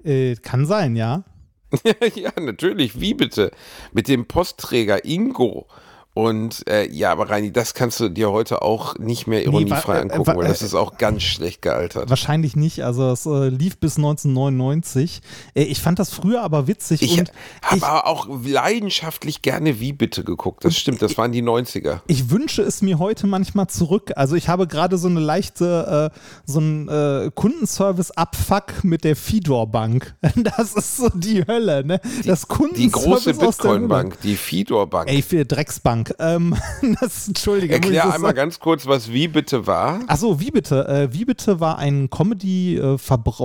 [SPEAKER 3] Äh, kann sein, ja.
[SPEAKER 4] ja, natürlich. Wie bitte? Mit dem Postträger Ingo. Und äh, ja, aber Reini, das kannst du dir heute auch nicht mehr ironiefrei
[SPEAKER 3] wa- äh,
[SPEAKER 4] angucken,
[SPEAKER 3] wa-
[SPEAKER 4] weil das
[SPEAKER 3] äh,
[SPEAKER 4] ist auch ganz schlecht gealtert.
[SPEAKER 3] Wahrscheinlich nicht. Also es äh, lief bis 1999. Äh, ich fand das früher aber witzig
[SPEAKER 4] Ich habe auch leidenschaftlich gerne Wie bitte geguckt. Das stimmt, das waren die 90er.
[SPEAKER 3] ich wünsche es mir heute manchmal zurück. Also ich habe gerade so eine leichte, äh, so ein äh, Kundenservice-Abfuck mit der Fidor-Bank. Das ist so die Hölle, ne? Das
[SPEAKER 4] Die
[SPEAKER 3] Kundenservice
[SPEAKER 4] große
[SPEAKER 3] aus der Hölle.
[SPEAKER 4] Bitcoin-Bank, die Fidor-Bank.
[SPEAKER 3] Ey, für Drecksbank. Ähm, das, Entschuldige.
[SPEAKER 4] Erklär
[SPEAKER 3] das
[SPEAKER 4] einmal
[SPEAKER 3] sagen?
[SPEAKER 4] ganz kurz, was Wie bitte war.
[SPEAKER 3] Achso, wie bitte? Äh, wie bitte war ein Comedy, äh,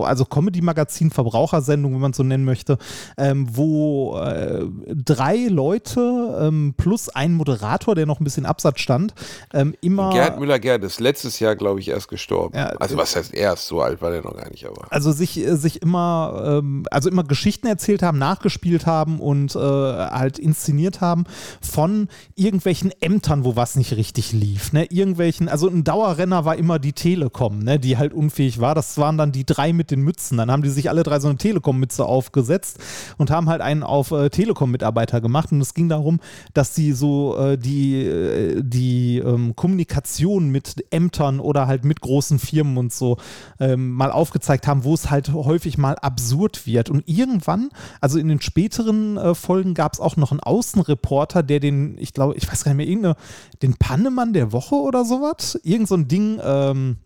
[SPEAKER 3] also Comedy-Magazin, Verbrauchersendung, wenn man es so nennen möchte, ähm, wo äh, drei Leute ähm, plus ein Moderator, der noch ein bisschen Absatz stand, ähm, immer.
[SPEAKER 4] Gerd Müller-Gerdes, letztes Jahr, glaube ich, erst gestorben.
[SPEAKER 3] Ja,
[SPEAKER 4] also was heißt erst? So alt war der noch gar nicht, aber.
[SPEAKER 3] also sich, äh, sich immer, ähm, also immer Geschichten erzählt haben, nachgespielt haben und äh, halt inszeniert haben von irgendwelchen Ämtern, wo was nicht richtig lief. Ne? Irgendwelchen, also ein Dauerrenner war immer die Telekom, ne? die halt unfähig war. Das waren dann die drei mit den Mützen. Dann haben die sich alle drei so eine Telekom-Mütze aufgesetzt und haben halt einen auf äh, Telekom-Mitarbeiter gemacht. Und es ging darum, dass sie so äh, die, äh, die ähm, Kommunikation mit Ämtern oder halt mit großen Firmen und so ähm, mal aufgezeigt haben, wo es halt häufig mal absurd wird. Und irgendwann, also in den späteren äh, Folgen, gab es auch noch einen Außenreporter, der den, ich glaube, ich weiß gar nicht mehr, irgendeine, den Pannemann der Woche oder sowas, irgend so ein Ding, ähm,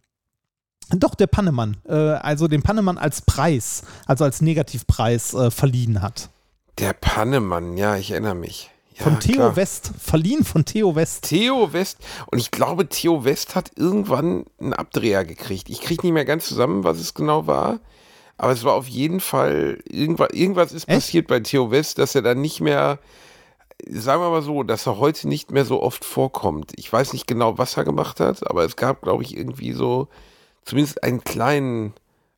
[SPEAKER 3] doch, der Pannemann, äh, also den Pannemann als Preis, also als Negativpreis äh, verliehen hat.
[SPEAKER 4] Der Pannemann, ja, ich erinnere mich. Ja,
[SPEAKER 3] Von Theo
[SPEAKER 4] klar.
[SPEAKER 3] West, verliehen von Theo West.
[SPEAKER 4] Theo West. Und ich glaube, Theo West hat irgendwann einen Abdreher gekriegt. Ich kriege nicht mehr ganz zusammen, was es genau war. Aber es war auf jeden Fall, irgendwas, irgendwas ist
[SPEAKER 3] Echt?
[SPEAKER 4] passiert bei Theo West, dass er dann nicht mehr, sagen wir mal so, dass er heute nicht mehr so oft vorkommt. Ich weiß nicht genau, was er gemacht hat, aber es gab, glaube ich, irgendwie so zumindest einen kleinen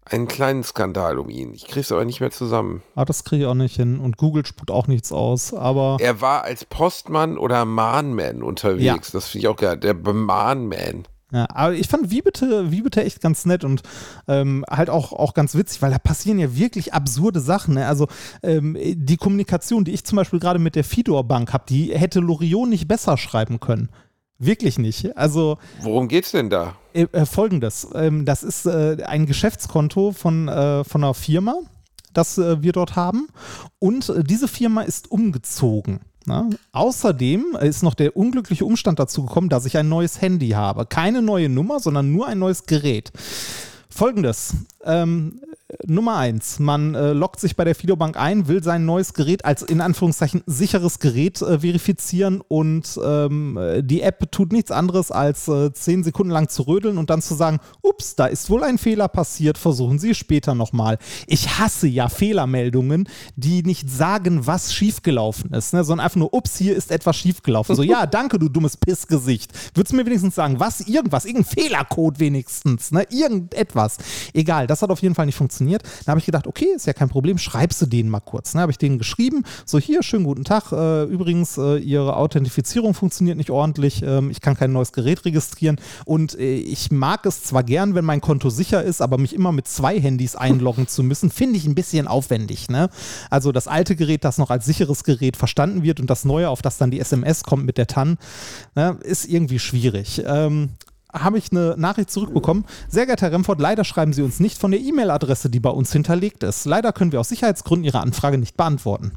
[SPEAKER 4] einen kleinen Skandal um ihn. Ich kriege es aber nicht mehr zusammen.
[SPEAKER 3] Ah, das kriege ich auch nicht hin. Und Google spuckt auch nichts aus, aber.
[SPEAKER 4] Er war als Postmann oder Mahnman unterwegs. Ja. Das finde ich auch geil. Der Mahnman.
[SPEAKER 3] Ja, aber ich fand Wie bitte, Wie bitte echt ganz nett und ähm, halt auch, auch ganz witzig, weil da passieren ja wirklich absurde Sachen. Ne? Also ähm, die Kommunikation, die ich zum Beispiel gerade mit der Fidor Bank habe, die hätte Loriot nicht besser schreiben können. Wirklich nicht. Also.
[SPEAKER 4] Worum geht's denn da?
[SPEAKER 3] Äh, äh, Folgendes: ähm, Das ist äh, ein Geschäftskonto von, äh, von einer Firma, das äh, wir dort haben. Und diese Firma ist umgezogen. Na? Außerdem ist noch der unglückliche Umstand dazu gekommen, dass ich ein neues Handy habe. Keine neue Nummer, sondern nur ein neues Gerät. Folgendes. Ähm, Nummer eins, man äh, loggt sich bei der Fidobank ein, will sein neues Gerät als in Anführungszeichen sicheres Gerät äh, verifizieren und ähm, die App tut nichts anderes als äh, zehn Sekunden lang zu rödeln und dann zu sagen, ups, da ist wohl ein Fehler passiert, versuchen Sie später nochmal. Ich hasse ja Fehlermeldungen, die nicht sagen, was schiefgelaufen ist, ne, sondern einfach nur, ups, hier ist etwas schiefgelaufen. So, ja, danke, du dummes Pissgesicht. Würdest du mir wenigstens sagen, was, irgendwas, irgendein Fehlercode wenigstens, ne, irgendetwas. Egal, das hat auf jeden Fall nicht funktioniert funktioniert. Dann habe ich gedacht, okay, ist ja kein Problem, schreibst du denen mal kurz. Dann habe ich denen geschrieben, so hier, schönen guten Tag, äh, übrigens, äh, Ihre Authentifizierung funktioniert nicht ordentlich, ähm, ich kann kein neues Gerät registrieren und äh, ich mag es zwar gern, wenn mein Konto sicher ist, aber mich immer mit zwei Handys einloggen zu müssen, finde ich ein bisschen aufwendig. Ne? Also das alte Gerät, das noch als sicheres Gerät verstanden wird und das neue, auf das dann die SMS kommt mit der TAN, ne, ist irgendwie schwierig. Ähm, habe ich eine Nachricht zurückbekommen. Sehr geehrter Herr Remford, leider schreiben Sie uns nicht von der E-Mail-Adresse, die bei uns hinterlegt ist. Leider können wir aus Sicherheitsgründen Ihre Anfrage nicht beantworten.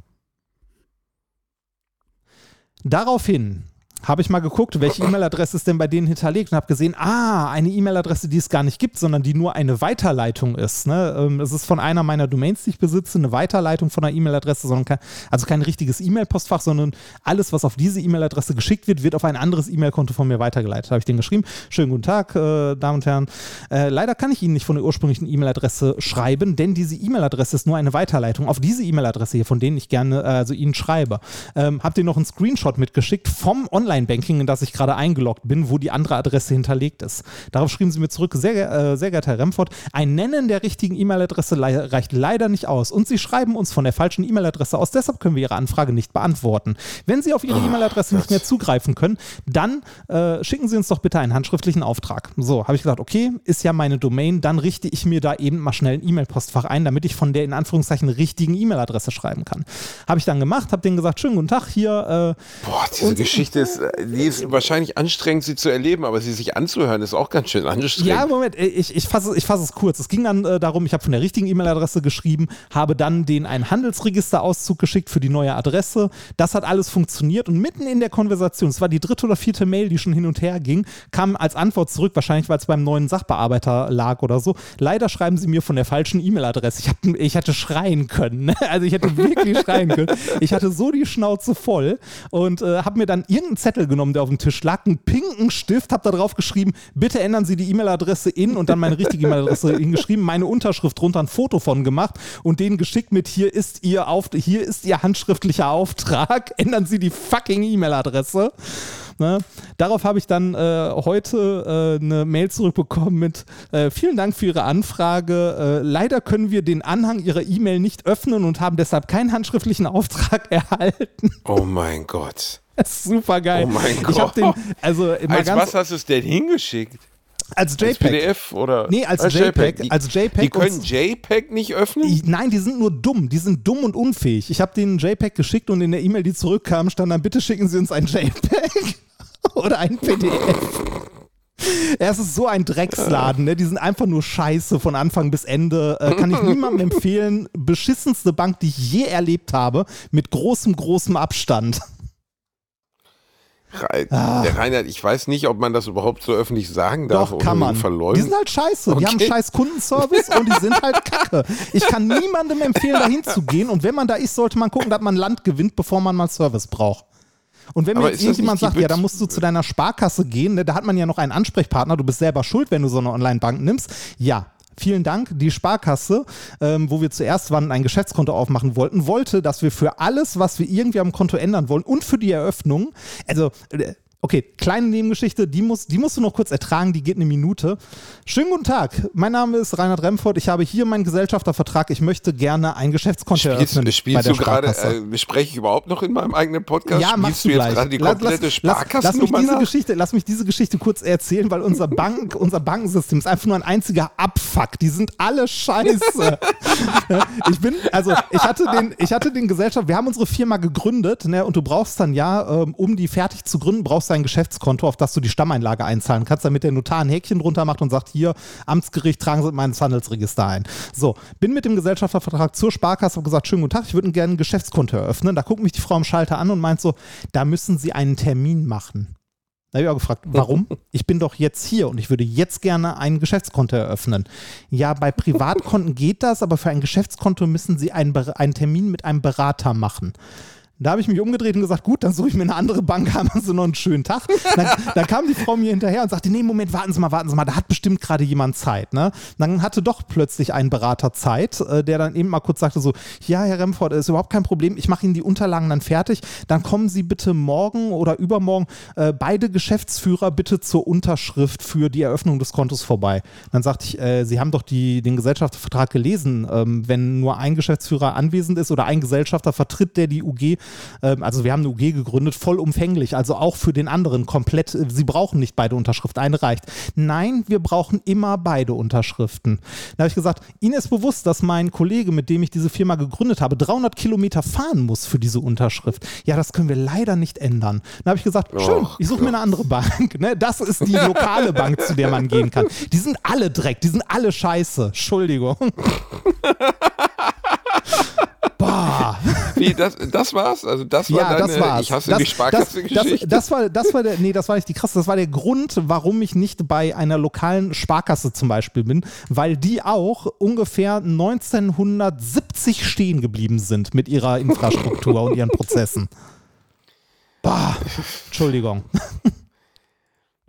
[SPEAKER 3] Daraufhin habe ich mal geguckt, welche E-Mail-Adresse ist denn bei denen hinterlegt und habe gesehen, ah, eine E-Mail-Adresse, die es gar nicht gibt, sondern die nur eine Weiterleitung ist. Ne? Ähm, es ist von einer meiner Domains, die ich besitze, eine Weiterleitung von einer E-Mail-Adresse, sondern kein, also kein richtiges E-Mail-Postfach, sondern alles, was auf diese E-Mail-Adresse geschickt wird, wird auf ein anderes E-Mail-Konto von mir weitergeleitet. Habe ich denen geschrieben, schönen guten Tag, äh, Damen und Herren. Äh, leider kann ich Ihnen nicht von der ursprünglichen E-Mail-Adresse schreiben, denn diese E-Mail-Adresse ist nur eine Weiterleitung auf diese E-Mail-Adresse hier, von denen ich gerne äh, also Ihnen schreibe. Ähm, Habt ihr noch einen Screenshot mitgeschickt vom Online- Online-Banking, in das ich gerade eingeloggt bin, wo die andere Adresse hinterlegt ist. Darauf schrieben sie mir zurück, sehr, äh, sehr geehrter Herr Remford, ein Nennen der richtigen E-Mail-Adresse le reicht leider nicht aus und Sie schreiben uns von der falschen E-Mail-Adresse aus, deshalb können wir Ihre Anfrage nicht beantworten. Wenn Sie auf Ihre oh, E-Mail-Adresse nicht mehr zugreifen können, dann äh, schicken Sie uns doch bitte einen handschriftlichen Auftrag. So, habe ich gesagt, okay, ist ja meine Domain, dann richte ich mir da eben mal schnell ein E-Mail-Postfach ein, damit ich von der in Anführungszeichen richtigen E-Mail-Adresse schreiben kann. Habe ich dann gemacht, habe denen gesagt, schönen guten Tag, hier.
[SPEAKER 4] Äh, Boah, diese Geschichte ist, die ist wahrscheinlich anstrengend, sie zu erleben, aber sie sich anzuhören, ist auch ganz schön anstrengend.
[SPEAKER 3] Ja, Moment, ich, ich fasse ich fass es kurz. Es ging dann äh, darum, ich habe von der richtigen E-Mail-Adresse geschrieben, habe dann den einen Handelsregisterauszug geschickt für die neue Adresse. Das hat alles funktioniert und mitten in der Konversation, es war die dritte oder vierte Mail, die schon hin und her ging, kam als Antwort zurück, wahrscheinlich weil es beim neuen Sachbearbeiter lag oder so. Leider schreiben sie mir von der falschen E-Mail-Adresse. Ich, ich hätte schreien können. Ne? Also ich hätte wirklich schreien können. Ich hatte so die Schnauze voll und äh, habe mir dann irgendeinen Zettel genommen, der auf dem Tisch lag, einen pinken Stift, habe da drauf geschrieben, bitte ändern Sie die E-Mail-Adresse in und dann meine richtige E-Mail-Adresse hingeschrieben, meine Unterschrift drunter, ein Foto von gemacht und denen geschickt mit, hier ist Ihr, auf hier ist Ihr handschriftlicher Auftrag, ändern Sie die fucking E-Mail-Adresse. Ne? Darauf habe ich dann äh, heute äh, eine Mail zurückbekommen mit äh, vielen Dank für Ihre Anfrage. Äh, leider können wir den Anhang Ihrer E-Mail nicht öffnen und haben deshalb keinen handschriftlichen Auftrag erhalten.
[SPEAKER 4] Oh mein Gott.
[SPEAKER 3] Super geil.
[SPEAKER 4] Oh mein Gott.
[SPEAKER 3] Den, also
[SPEAKER 4] als was hast du es denn hingeschickt?
[SPEAKER 3] Als JPEG. Als
[SPEAKER 4] PDF oder?
[SPEAKER 3] Nee, als, als JPEG. JPEG. Als JPEG.
[SPEAKER 4] Die können JPEG nicht öffnen?
[SPEAKER 3] nein, die sind nur dumm. Die sind dumm und unfähig. Ich habe denen JPEG geschickt und in der E-Mail, die zurückkam, stand dann, bitte schicken Sie uns ein JPEG oder ein PDF. Es ist so ein Drecksladen, ne? Die sind einfach nur scheiße von Anfang bis Ende. Äh, kann ich niemandem empfehlen. Beschissenste Bank, die ich je erlebt habe, mit großem, großem Abstand.
[SPEAKER 4] Ah. Der Reinhard, ich weiß nicht, ob man das überhaupt so öffentlich sagen darf.
[SPEAKER 3] Doch, kann man. Die sind halt scheiße. Okay. Die haben scheiß Kundenservice und die sind halt kacke. Ich kann niemandem empfehlen, dahin zu gehen. Und wenn man da ist, sollte man gucken, dass man Land gewinnt, bevor man mal Service braucht. Und wenn mir jetzt irgendjemand sagt, ja, da musst du zu deiner Sparkasse gehen, ne, da hat man ja noch einen Ansprechpartner, du bist selber schuld, wenn du so eine Online-Bank nimmst. Ja, vielen Dank. Die Sparkasse, ähm, wo wir zuerst waren, ein Geschäftskonto aufmachen wollten, wollte, dass wir für alles, was wir irgendwie am Konto ändern wollen und für die Eröffnung, also äh, Okay, kleine Nebengeschichte, die, muss, die musst du noch kurz ertragen, die geht eine Minute. Schönen guten Tag, mein Name ist Reinhard Remford, ich habe hier meinen Gesellschaftervertrag, ich möchte gerne ein Geschäftskonto
[SPEAKER 4] spielst,
[SPEAKER 3] eröffnen.
[SPEAKER 4] Spielst du gerade, äh, spreche ich überhaupt noch in meinem eigenen Podcast?
[SPEAKER 3] Ja, machst du,
[SPEAKER 4] du jetzt gerade die komplette
[SPEAKER 3] lass,
[SPEAKER 4] Sparkasse
[SPEAKER 3] lass, lass, mich diese Geschichte, lass mich diese Geschichte kurz erzählen, weil unser Bank, unser Bankensystem ist einfach nur ein einziger Abfuck. Die sind alle scheiße. ich bin, also ich hatte den, ich hatte den Gesellschaft, wir haben unsere Firma gegründet, ne, und du brauchst dann ja, ähm, um die fertig zu gründen, brauchst du ein Geschäftskonto, auf das du die Stammeinlage einzahlen kannst, damit der Notar ein Häkchen drunter macht und sagt, hier, Amtsgericht, tragen Sie mein Handelsregister ein. So, bin mit dem Gesellschaftervertrag zur Sparkasse, habe gesagt, schönen guten Tag, ich würde gerne ein Geschäftskonto eröffnen. Da guckt mich die Frau am Schalter an und meint so, da müssen Sie einen Termin machen. Da habe ich auch gefragt, warum? Ich bin doch jetzt hier und ich würde jetzt gerne ein Geschäftskonto eröffnen. Ja, bei Privatkonten geht das, aber für ein Geschäftskonto müssen Sie einen, einen Termin mit einem Berater machen. Da habe ich mich umgedreht und gesagt, gut, dann suche ich mir eine andere Bank, haben Sie noch einen schönen Tag. Dann, dann, kam die Frau mir hinterher und sagte, nee, Moment, warten Sie mal, warten Sie mal, da hat bestimmt gerade jemand Zeit. Ne? Dann hatte doch plötzlich ein Berater Zeit, äh, der dann eben mal kurz sagte so, ja, Herr Remford, ist überhaupt kein Problem, ich mache Ihnen die Unterlagen dann fertig, dann kommen Sie bitte morgen oder übermorgen äh, beide Geschäftsführer bitte zur Unterschrift für die Eröffnung des Kontos vorbei. Dann sagte ich, äh, Sie haben doch die, den Gesellschaftsvertrag gelesen, ähm, wenn nur ein Geschäftsführer anwesend ist oder ein Gesellschafter vertritt, der die UG ähm, also wir haben eine UG gegründet, vollumfänglich, also auch für den anderen komplett. Äh, Sie brauchen nicht beide Unterschriften, eine reicht. Nein, wir brauchen immer beide Unterschriften. Da habe ich gesagt, Ihnen ist bewusst, dass mein Kollege, mit dem ich diese Firma gegründet habe, 300 Kilometer fahren muss für diese Unterschrift. Ja, das können wir leider nicht ändern. Da habe ich gesagt, schön, ich suche mir eine andere Bank. Ne? Das ist die lokale Bank, zu der man gehen kann. Die sind alle Dreck, die sind alle scheiße. Entschuldigung.
[SPEAKER 4] Boah. Wie, das, das war's? Also das war
[SPEAKER 3] ja,
[SPEAKER 4] deine,
[SPEAKER 3] das war's.
[SPEAKER 4] ich hasse
[SPEAKER 3] das,
[SPEAKER 4] die Sparkasse-Geschichte?
[SPEAKER 3] Das, das, war, das war der, nee, das war nicht die krasse, das war der Grund, warum ich nicht bei einer lokalen Sparkasse zum Beispiel bin, weil die auch ungefähr 1970 stehen geblieben sind mit ihrer Infrastruktur und ihren Prozessen. Bah, Entschuldigung.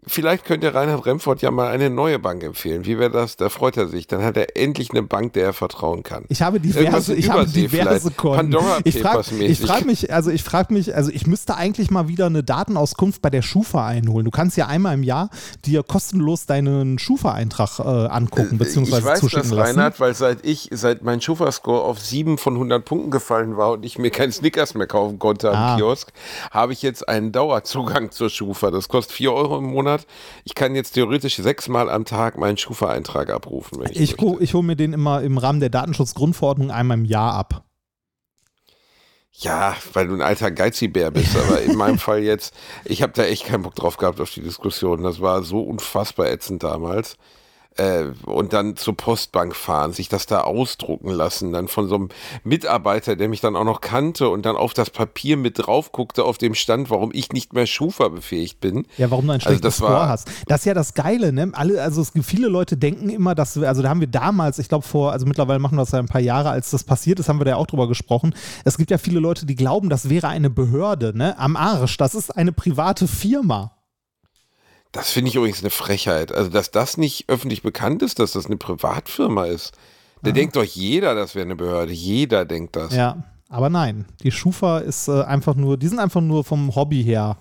[SPEAKER 4] Vielleicht könnte Reinhard Remford ja mal eine neue Bank empfehlen. Wie wäre das? Da freut er sich. Dann hat er endlich eine Bank, der er vertrauen kann.
[SPEAKER 3] Ich habe diverse, ich habe diverse Konten. Ich frage frag mich, also ich frage mich, also ich müsste eigentlich mal wieder eine Datenauskunft bei der Schufa einholen. Du kannst ja einmal im Jahr dir kostenlos deinen Schufa-Eintrag äh, angucken bzw.
[SPEAKER 4] Ich weiß
[SPEAKER 3] zuschicken
[SPEAKER 4] das. Reinhard, weil seit ich, seit mein Schufa-Score auf 7 von 100 Punkten gefallen war und ich mir keinen Snickers mehr kaufen konnte am
[SPEAKER 3] Ah.
[SPEAKER 4] Kiosk, habe ich jetzt einen Dauerzugang zur Schufa. Das kostet 4 Euro im Monat. Ich kann jetzt theoretisch sechsmal am Tag meinen Schufa-Eintrag abrufen. Ich
[SPEAKER 3] Ich,
[SPEAKER 4] möchte.
[SPEAKER 3] ich hole mir den immer im Rahmen der Datenschutzgrundverordnung einmal im Jahr ab.
[SPEAKER 4] Ja, weil du ein alter Geizibär bist, aber in meinem Fall jetzt, ich habe da echt keinen Bock drauf gehabt auf die Diskussion. Das war so unfassbar ätzend damals. Äh, und dann zur Postbank fahren, sich das da ausdrucken lassen, dann von so einem Mitarbeiter, der mich dann auch noch kannte und dann auf das Papier mit drauf guckte auf dem Stand, warum ich nicht mehr Schufa befähigt bin.
[SPEAKER 3] Ja, warum du ein
[SPEAKER 4] Also
[SPEAKER 3] schlechtes
[SPEAKER 4] das
[SPEAKER 3] Score
[SPEAKER 4] war-
[SPEAKER 3] hast. Das ist ja das Geile, ne? Alle, also es gibt viele Leute denken immer, dass wir, also da haben wir damals, ich glaube vor, also mittlerweile machen wir das ja ein paar Jahre, als das passiert ist, haben wir da ja auch drüber gesprochen. Es gibt ja viele Leute, die glauben, das wäre eine Behörde, ne? Am Arsch. Das ist eine private Firma.
[SPEAKER 4] Das finde ich übrigens eine Frechheit. Also, dass das nicht öffentlich bekannt ist, dass das eine Privatfirma ist. Da denkt doch jeder, das wäre eine Behörde. Jeder denkt das.
[SPEAKER 3] Ja, aber nein. Die Schufa ist äh, einfach nur, die sind einfach nur vom Hobby her.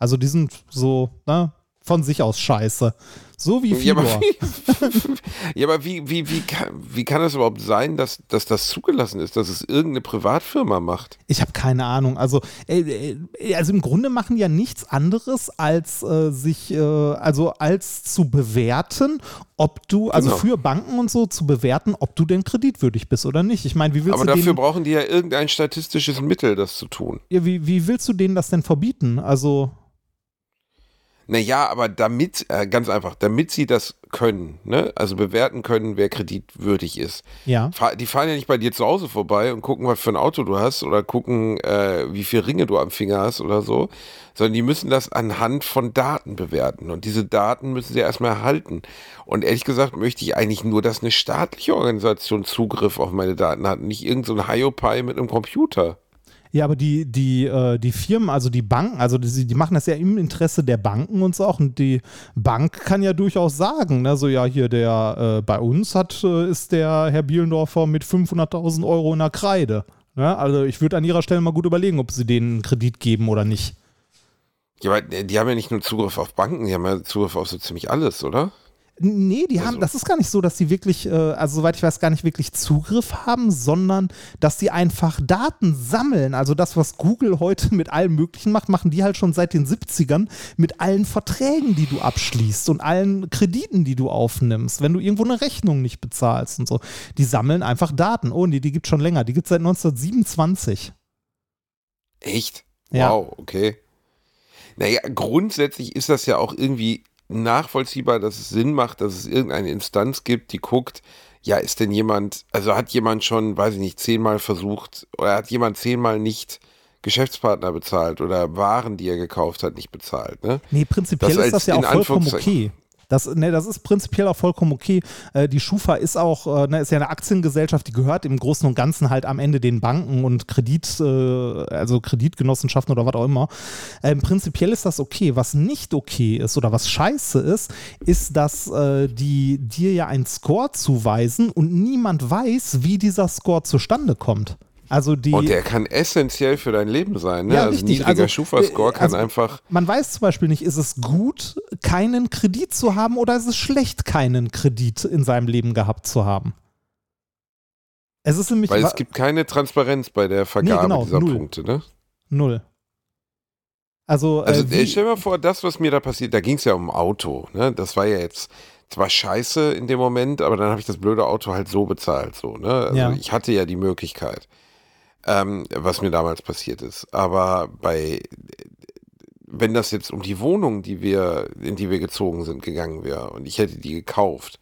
[SPEAKER 3] Also die sind so, ne? Von sich aus scheiße. So wie
[SPEAKER 4] Ja,
[SPEAKER 3] Fibor.
[SPEAKER 4] aber, wie, ja, aber wie, wie, wie, kann, wie kann es überhaupt sein, dass, dass das zugelassen ist, dass es irgendeine Privatfirma macht?
[SPEAKER 3] Ich habe keine Ahnung. Also, äh, äh, also im Grunde machen ja nichts anderes, als äh, sich, äh, also als zu bewerten, ob du, also
[SPEAKER 4] Genau.
[SPEAKER 3] für Banken und so zu bewerten, ob du denn kreditwürdig bist oder nicht. Ich meine, wie willst
[SPEAKER 4] Aber
[SPEAKER 3] du
[SPEAKER 4] dafür
[SPEAKER 3] denen,
[SPEAKER 4] brauchen die ja irgendein statistisches Mittel, das zu tun.
[SPEAKER 3] ja, wie, wie willst du denen das denn verbieten? Also,
[SPEAKER 4] Naja, aber damit, äh, ganz einfach, damit sie das können, ne? also bewerten können, wer kreditwürdig ist.
[SPEAKER 3] ja.
[SPEAKER 4] Die fahren ja nicht bei dir zu Hause vorbei und gucken, was für ein Auto du hast oder gucken, äh, wie viele Ringe du am Finger hast oder so, sondern die müssen das anhand von Daten bewerten und diese Daten müssen sie erstmal erhalten. Und ehrlich gesagt möchte ich eigentlich nur, dass eine staatliche Organisation Zugriff auf meine Daten hat, nicht irgendein so ein Hiopai mit einem Computer.
[SPEAKER 3] Ja, aber die, die, äh, die Firmen, also die Banken, also die, die machen das ja im Interesse der Banken und so auch. Und die Bank kann ja durchaus sagen, ne, so ja, hier der, äh, bei uns hat, äh, ist der Herr Bielendorfer mit 500.000 Euro in der Kreide. Ne? Also ich würde an ihrer Stelle mal gut überlegen, ob sie denen einen Kredit geben oder nicht.
[SPEAKER 4] Ja, aber die haben ja nicht nur Zugriff auf Banken, die haben ja Zugriff auf so ziemlich alles, oder?
[SPEAKER 3] Nee, die haben, also. das ist gar nicht so, dass die wirklich, äh, also soweit ich weiß, gar nicht wirklich Zugriff haben, sondern dass die einfach Daten sammeln. Also das, was Google heute mit allem Möglichen macht, machen die halt schon seit den 70ern mit allen Verträgen, die du abschließt und allen Krediten, die du aufnimmst, wenn du irgendwo eine Rechnung nicht bezahlst und so. Die sammeln einfach Daten. Oh nee, die gibt es schon länger. Die gibt es seit 1927.
[SPEAKER 4] Echt?
[SPEAKER 3] Ja.
[SPEAKER 4] Wow, okay. Naja, grundsätzlich ist das ja auch irgendwie nachvollziehbar, dass es Sinn macht, dass es irgendeine Instanz gibt, die guckt, ja, ist denn jemand, also hat jemand schon, weiß ich nicht, zehnmal versucht oder hat jemand zehnmal nicht Geschäftspartner bezahlt oder Waren, die er gekauft hat, nicht bezahlt. Ne?
[SPEAKER 3] Nee, prinzipiell das ist das ja auch vollkommen okay. Das, ne, das ist prinzipiell auch vollkommen okay. Äh, die Schufa ist auch, äh, ne, ist ja eine Aktiengesellschaft, die gehört im Großen und Ganzen halt am Ende den Banken und Kredit, äh, also Kreditgenossenschaften oder was auch immer. Ähm, prinzipiell ist das okay. Was nicht okay ist oder was scheiße ist, ist, dass äh, die dir ja einen Score zuweisen und niemand weiß, wie dieser Score zustande kommt. Also die,
[SPEAKER 4] und der kann essentiell für dein Leben sein. Ne?
[SPEAKER 3] Ja,
[SPEAKER 4] also
[SPEAKER 3] richtig.
[SPEAKER 4] niedriger
[SPEAKER 3] also,
[SPEAKER 4] Schufa-Score kann
[SPEAKER 3] also,
[SPEAKER 4] einfach.
[SPEAKER 3] Man weiß zum Beispiel nicht, ist es gut, keinen Kredit zu haben oder ist es schlecht, keinen Kredit in seinem Leben gehabt zu haben? Es ist nämlich.
[SPEAKER 4] Weil es gibt keine Transparenz bei der Vergabe nee, genau, dieser null. Punkte, ne?
[SPEAKER 3] Null. Also,
[SPEAKER 4] also äh, stell dir mal vor, das, was mir da passiert, da ging es ja um Auto. Ne? Das war ja jetzt zwar scheiße in dem Moment, aber dann habe ich das blöde Auto halt so bezahlt. So, ne? Also ja. ich hatte ja die Möglichkeit ähm, was mir damals passiert ist. Aber bei, wenn das jetzt um die Wohnung, die wir, in die wir gezogen sind, gegangen wäre und ich hätte die gekauft,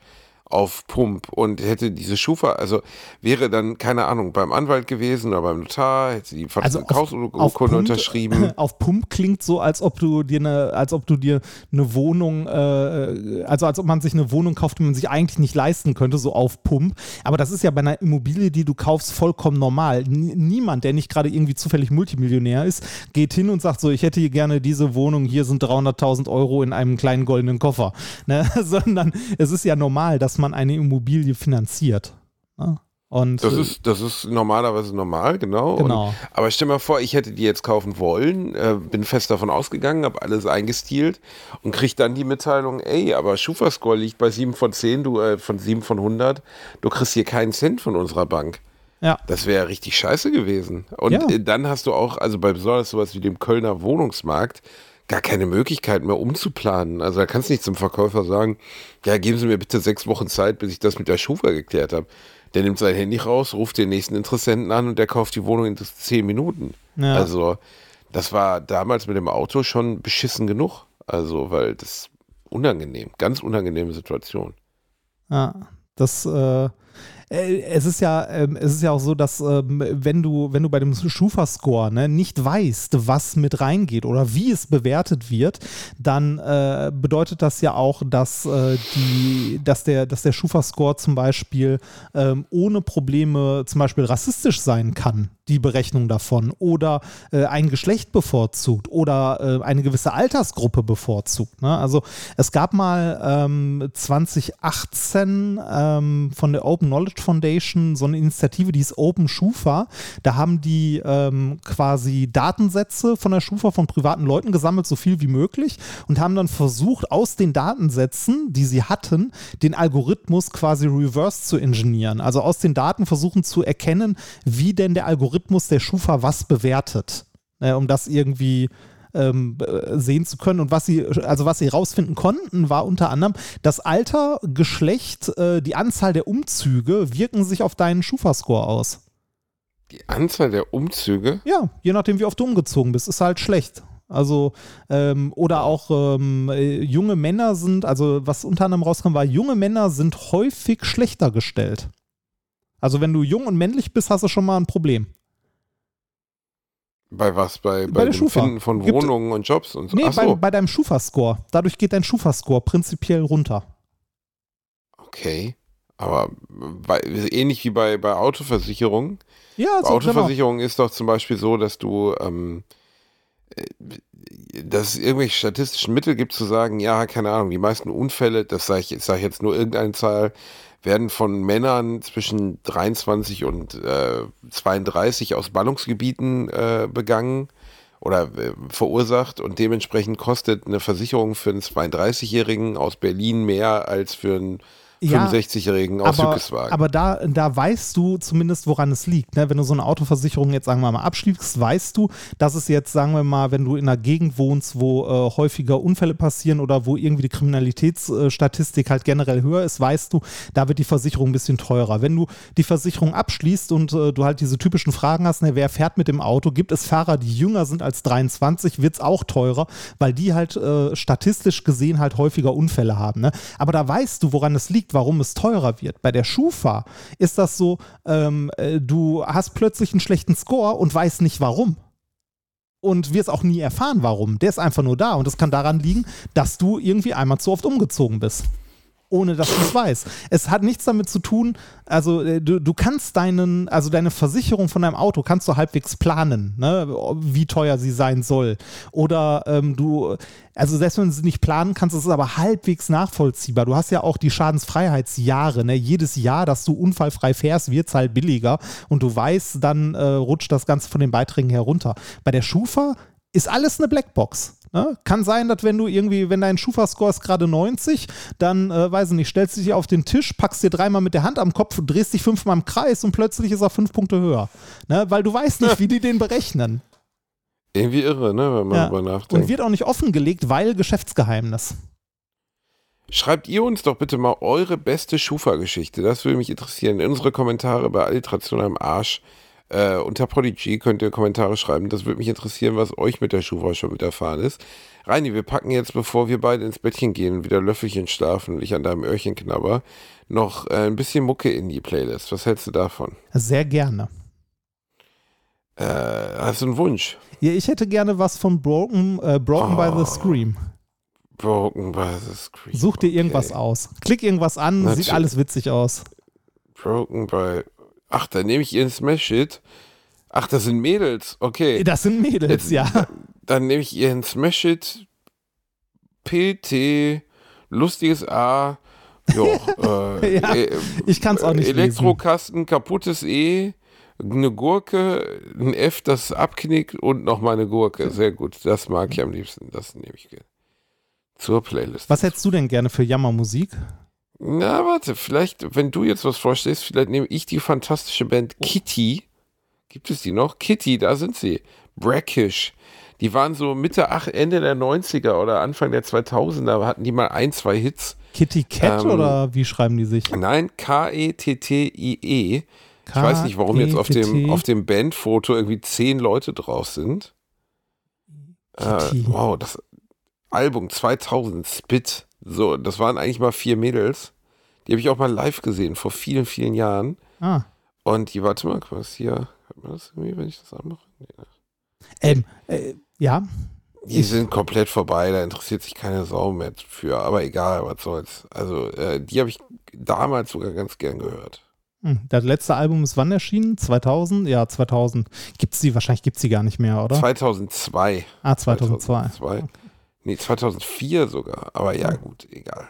[SPEAKER 4] auf Pump und hätte diese Schufa, also wäre dann, keine Ahnung, beim Anwalt gewesen oder beim Notar, hätte die
[SPEAKER 3] also Verkaufsurkunde
[SPEAKER 4] unterschrieben.
[SPEAKER 3] Auf Pump klingt so, als ob du dir eine, als ob du dir eine Wohnung, äh, also als ob man sich eine Wohnung kauft, die man sich eigentlich nicht leisten könnte, so auf Pump. Aber das ist ja bei einer Immobilie, die du kaufst, vollkommen normal. N niemand, der nicht gerade irgendwie zufällig Multimillionär ist, geht hin und sagt so, ich hätte hier gerne diese Wohnung, hier sind 300.000 Euro in einem kleinen goldenen Koffer. Ne? Sondern es ist ja normal, dass man eine Immobilie finanziert. Ne? Und,
[SPEAKER 4] das, ist, das ist normalerweise normal, genau.
[SPEAKER 3] genau.
[SPEAKER 4] Und, aber stell mal vor, ich hätte die jetzt kaufen wollen, äh, bin fest davon ausgegangen, habe alles eingestielt und kriege dann die Mitteilung, ey, aber Schufa-Score liegt bei 7 von 10, du, äh, von 7 von 100, du kriegst hier keinen Cent von unserer Bank.
[SPEAKER 3] Ja.
[SPEAKER 4] Das wäre richtig scheiße gewesen. Und
[SPEAKER 3] ja.
[SPEAKER 4] Äh, dann hast du auch, also bei besonders sowas wie dem Kölner Wohnungsmarkt, gar keine Möglichkeit mehr umzuplanen. Also da kannst du nicht zum Verkäufer sagen, ja, geben Sie mir bitte sechs Wochen Zeit, bis ich das mit der Schufa geklärt habe. Der nimmt sein Handy raus, ruft den nächsten Interessenten an und der kauft die Wohnung in zehn Minuten. Ja. Also das war damals mit dem Auto schon beschissen genug. Also, weil das unangenehm, ganz unangenehme Situation.
[SPEAKER 3] Ja, das äh äh, es ist ja, ähm, es ist ja auch so, dass ähm, wenn du, wenn du bei dem Schufa-Score ne, nicht weißt, was mit reingeht oder wie es bewertet wird, dann äh, bedeutet das ja auch, dass äh, die, dass der, dass der Schufa-Score zum Beispiel ähm, ohne Probleme zum Beispiel rassistisch sein kann die Berechnung davon oder äh, ein Geschlecht bevorzugt oder äh, eine gewisse Altersgruppe bevorzugt. Ne? Also es gab mal ähm, 2018 ähm, von der Open Knowledge Foundation so eine Initiative, die ist Open Schufa. Da haben die ähm, quasi Datensätze von der Schufa von privaten Leuten gesammelt, so viel wie möglich und haben dann versucht, aus den Datensätzen, die sie hatten, den Algorithmus quasi reverse zu ingenieren. Also aus den Daten versuchen zu erkennen, wie denn der Algorithmus Algorithmus der Schufa was bewertet, äh, um das irgendwie ähm, sehen zu können. Und was sie, also was sie rausfinden konnten, war unter anderem, das Alter, Geschlecht, äh, die Anzahl der Umzüge wirken sich auf deinen Schufa-Score aus.
[SPEAKER 4] Die Anzahl der Umzüge?
[SPEAKER 3] Ja, je nachdem, wie oft du umgezogen bist, ist halt schlecht. Also, ähm, oder auch ähm, äh, junge Männer sind, also was unter anderem rauskam, war, junge Männer sind häufig schlechter gestellt. Also, wenn du jung und männlich bist, hast du schon mal ein Problem.
[SPEAKER 4] Bei was? Bei,
[SPEAKER 3] bei, bei dem Schufa.
[SPEAKER 4] Finden von Wohnungen Gibt, und Jobs und so?
[SPEAKER 3] Nee, bei, bei, deinem Schufa-Score. Dadurch geht dein Schufa-Score prinzipiell runter.
[SPEAKER 4] Okay. Aber bei, ähnlich wie bei, bei Autoversicherungen.
[SPEAKER 3] Ja,
[SPEAKER 4] so, Bei Autoversicherung genau. ist doch zum Beispiel so, dass du, ähm, äh, dass es irgendwelche statistischen Mittel gibt, zu sagen, ja, keine Ahnung, die meisten Unfälle, das sage ich, sag ich jetzt nur irgendeine Zahl, werden von Männern zwischen 23 und äh, 32 aus Ballungsgebieten äh, begangen oder äh, verursacht und dementsprechend kostet eine Versicherung für einen 32-Jährigen aus Berlin mehr als für einen 65-Jährigen aus
[SPEAKER 3] aber,
[SPEAKER 4] Hückeswagen.
[SPEAKER 3] Aber da, da weißt du zumindest, woran es liegt. Ne? Wenn du so eine Autoversicherung jetzt, sagen wir mal, abschließt, weißt du, dass es jetzt, sagen wir mal, wenn du in einer Gegend wohnst, wo äh, häufiger Unfälle passieren oder wo irgendwie die Kriminalitätsstatistik halt generell höher ist, weißt du, da wird die Versicherung ein bisschen teurer. Wenn du die Versicherung abschließt und äh, du halt diese typischen Fragen hast, ne, wer fährt mit dem Auto, gibt es Fahrer, die jünger sind als 23, wird es auch teurer, weil die halt äh, statistisch gesehen halt häufiger Unfälle haben. Ne? Aber da weißt du, woran es liegt liegt, warum es teurer wird. Bei der Schufa ist das so, ähm, äh, du hast plötzlich einen schlechten Score und weißt nicht warum. Und wirst auch nie erfahren, warum. Der ist einfach nur da. Und das kann daran liegen, dass du irgendwie einmal zu oft umgezogen bist ohne dass du es weißt. Es hat nichts damit zu tun, also äh, du, du kannst deinen, also deine Versicherung von deinem Auto kannst du halbwegs planen, ne, wie teuer sie sein soll. Oder ähm, du, also selbst wenn du sie nicht planen kannst, ist es aber halbwegs nachvollziehbar. Du hast ja auch die Schadensfreiheitsjahre, ne? Jedes Jahr, dass du unfallfrei fährst, wird es halt billiger und du weißt, dann äh, rutscht das Ganze von den Beiträgen herunter. Bei der Schufa ist alles eine Blackbox. Ne? Kann sein, dass wenn du irgendwie, wenn dein Schufa-Score ist gerade 90, dann, äh, weiß ich nicht, stellst du dich auf den Tisch, packst dir dreimal mit der Hand am Kopf, drehst dich fünfmal im Kreis und plötzlich ist er fünf Punkte höher. Ne? Weil du weißt nicht, wie die den berechnen.
[SPEAKER 4] Irgendwie irre, ne, wenn man
[SPEAKER 3] Ja.
[SPEAKER 4] darüber nachdenkt.
[SPEAKER 3] Und wird auch nicht offengelegt, weil Geschäftsgeheimnis.
[SPEAKER 4] Schreibt ihr uns doch bitte mal eure beste Schufa-Geschichte. Das würde mich interessieren. In unsere Kommentare bei Alliteration am Arsch. Äh, unter Prodigy könnt ihr Kommentare schreiben. Das würde mich interessieren, was euch mit der Schufa schon widerfahren ist. Reini, wir packen jetzt, bevor wir beide ins Bettchen gehen, wieder Löffelchen schlafen und ich an deinem Öhrchen knabber, noch äh, ein bisschen Mucke in die Playlist. Was hältst du davon?
[SPEAKER 3] Sehr gerne.
[SPEAKER 4] Äh, hast du einen Wunsch?
[SPEAKER 3] Ja, ich hätte gerne was von Broken, äh, Broken by
[SPEAKER 4] Oh.
[SPEAKER 3] the Scream.
[SPEAKER 4] Broken by the Screen.
[SPEAKER 3] Such dir
[SPEAKER 4] Okay.
[SPEAKER 3] irgendwas aus. Klick irgendwas an,
[SPEAKER 4] Natürlich.
[SPEAKER 3] sieht alles witzig aus.
[SPEAKER 4] Broken by. Ach, dann nehme ich ihren Smash It. Ach, das sind Mädels. Okay.
[SPEAKER 3] Das sind Mädels,
[SPEAKER 4] Jetzt-
[SPEAKER 3] ja.
[SPEAKER 4] Dann nehme ich ihren Smash It. PT. Lustiges A. Jo, äh,
[SPEAKER 3] Ja,
[SPEAKER 4] äh,
[SPEAKER 3] Ich kann es auch nicht lesen.
[SPEAKER 4] Elektrokasten, kaputtes E. Eine Gurke, ein F, das abknickt und nochmal eine Gurke. Sehr gut. Das mag ich am liebsten. Das nehme ich gerne. Zur Playlist.
[SPEAKER 3] Was hättest du denn gerne für Jammermusik?
[SPEAKER 4] Na, warte, vielleicht, wenn du jetzt was vorstellst, vielleicht nehme ich die fantastische Band Kitty. Gibt es die noch? Kitty, da sind sie. Brackish. Die waren so Mitte, ach, Ende der 90er oder Anfang der 2000er, hatten die mal ein, zwei Hits.
[SPEAKER 3] Kitty Cat
[SPEAKER 4] Ähm,
[SPEAKER 3] oder wie schreiben die sich?
[SPEAKER 4] Nein, K-E-T-T-I-E. Ich weiß nicht, warum jetzt auf dem, auf dem Bandfoto irgendwie zehn Leute drauf sind. Äh, wow, das Album 2000, Spit. So, das waren eigentlich mal vier Mädels. Die habe ich auch mal live gesehen, vor vielen, vielen Jahren.
[SPEAKER 3] Ah.
[SPEAKER 4] Und die, warte mal, was hier, hat man das irgendwie, wenn ich das anmache? Nee, ne.
[SPEAKER 3] Ähm, äh, ja,
[SPEAKER 4] Die
[SPEAKER 3] Ich-
[SPEAKER 4] sind komplett vorbei, da interessiert sich keine Sau mehr für, aber egal, was soll's. Also, äh, die habe ich damals sogar ganz gern gehört.
[SPEAKER 3] Hm, Das letzte Album ist wann erschienen? 2000? Ja, 2000. Gibt's die? Wahrscheinlich gibt's die gar nicht mehr, oder?
[SPEAKER 4] 2002.
[SPEAKER 3] ah, 2002.
[SPEAKER 4] 2002. Nee, 2004 sogar. Aber ja, gut, egal.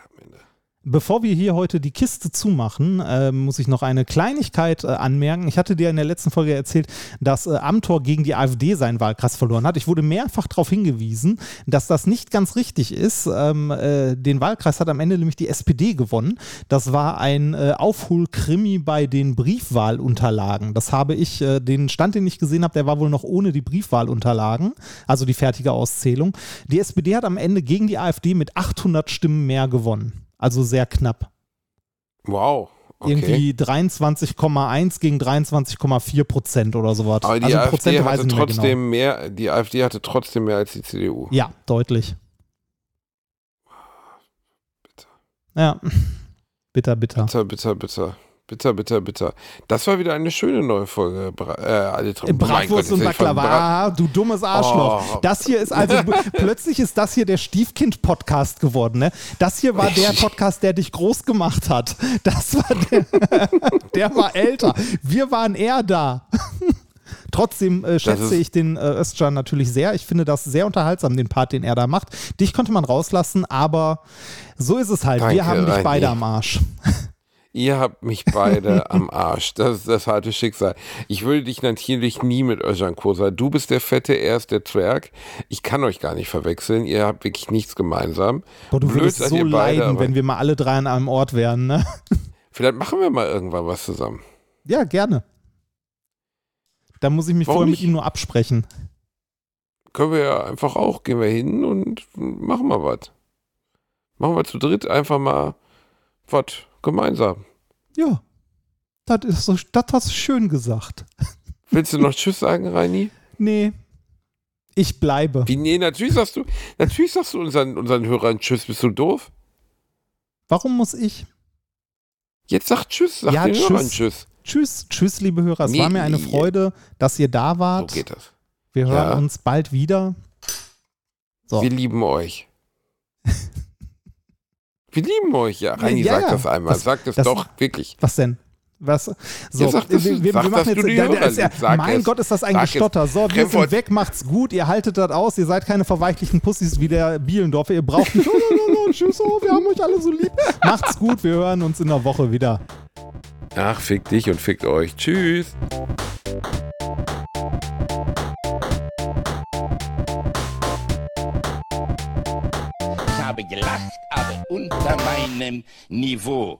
[SPEAKER 3] Bevor wir hier heute die Kiste zumachen, äh, muss ich noch eine Kleinigkeit äh, anmerken. Ich hatte dir in der letzten Folge erzählt, dass äh, Amtor gegen die AfD seinen Wahlkreis verloren hat. Ich wurde mehrfach darauf hingewiesen, dass das nicht ganz richtig ist. Ähm, äh, den Wahlkreis hat am Ende nämlich die SPD gewonnen. Das war ein äh, Aufholkrimi bei den Briefwahlunterlagen. Das habe ich, äh, den Stand, den ich gesehen habe, der war wohl noch ohne die Briefwahlunterlagen, also die fertige Auszählung. Die SPD hat am Ende gegen die AfD mit 800 Stimmen mehr gewonnen. Also sehr knapp.
[SPEAKER 4] Wow. Okay.
[SPEAKER 3] Irgendwie 23,1 gegen 23,4 Prozent oder sowas.
[SPEAKER 4] Aber die
[SPEAKER 3] also
[SPEAKER 4] AfD
[SPEAKER 3] Prozente
[SPEAKER 4] hatte
[SPEAKER 3] mehr
[SPEAKER 4] trotzdem
[SPEAKER 3] genau.
[SPEAKER 4] mehr, die AfD hatte trotzdem mehr als die CDU.
[SPEAKER 3] Ja, deutlich.
[SPEAKER 4] Bitter.
[SPEAKER 3] Ja. Bitter, bitter.
[SPEAKER 4] Bitter, bitter, bitter. Bitter, bitter, bitter. Das war wieder eine schöne neue Folge. Bra äh, Mein Gott,
[SPEAKER 3] Bratwurst und Baklava, du dummes Arschloch.
[SPEAKER 4] Oh.
[SPEAKER 3] Das hier ist also, plötzlich ist das hier der Stiefkind-Podcast geworden, ne? Das hier war der Podcast, der dich groß gemacht hat. Das war der, der war älter. Wir waren eher da. Trotzdem äh, schätze ich den äh, Özcan natürlich sehr. Ich finde das sehr unterhaltsam, den Part, den er da macht. Dich konnte man rauslassen, aber so ist es halt.
[SPEAKER 4] Danke,
[SPEAKER 3] Wir haben dich
[SPEAKER 4] Reini.
[SPEAKER 3] beide am Arsch.
[SPEAKER 4] Ihr habt mich beide am Arsch. Das ist das harte Schicksal. Ich würde dich natürlich nie mit Özcan Kosa. Du bist der Fette, er ist der Zwerg. Ich kann euch gar nicht verwechseln. Ihr habt wirklich nichts gemeinsam.
[SPEAKER 3] Boah, du Blöd würdest so beide, leiden, wenn wir mal alle drei an einem Ort wären, ne?
[SPEAKER 4] Vielleicht machen wir mal irgendwann was zusammen.
[SPEAKER 3] Ja, gerne. Da muss ich mich Warum vorher mit ihm nur absprechen.
[SPEAKER 4] Können wir ja einfach auch. Gehen wir hin und machen mal was. Machen wir zu dritt einfach mal was gemeinsam.
[SPEAKER 3] Ja. Das ist so, das hast du schön gesagt.
[SPEAKER 4] Willst du noch Tschüss sagen, Reini?
[SPEAKER 3] Nee. Ich bleibe.
[SPEAKER 4] Wie, nee, natürlich sagst du, natürlich sagst du unseren, unseren Hörern Tschüss. Bist du doof?
[SPEAKER 3] Warum muss ich?
[SPEAKER 4] Jetzt sag Tschüss, sag ja, den tschüss. Hörern Tschüss.
[SPEAKER 3] Tschüss, tschüss, liebe Hörer. Es nee, war mir eine Freude, dass ihr da wart.
[SPEAKER 4] So geht das.
[SPEAKER 3] Wir hören ja. uns bald wieder.
[SPEAKER 4] So. Wir lieben euch. Wir lieben euch, ja. Reini, ja, sag ja. das einmal. Das, sag das, das, doch, wirklich.
[SPEAKER 3] Was denn? Was? So,
[SPEAKER 4] ja, das, wir, wir, sag, wir machen jetzt, da, da
[SPEAKER 3] ja, mein es. Gott, ist das ein Gestotter. So, wir sind weg, macht's gut, ihr haltet das aus, ihr seid keine verweichlichen Pussys wie der Bielendorfer, ihr braucht nicht, oh, oh, oh, tschüss, oh, wir haben euch alle so lieb. Macht's gut, wir hören uns in der Woche wieder.
[SPEAKER 4] Ach, fick dich und fickt euch. Tschüss.
[SPEAKER 1] habe gelacht, aber unter meinem Niveau.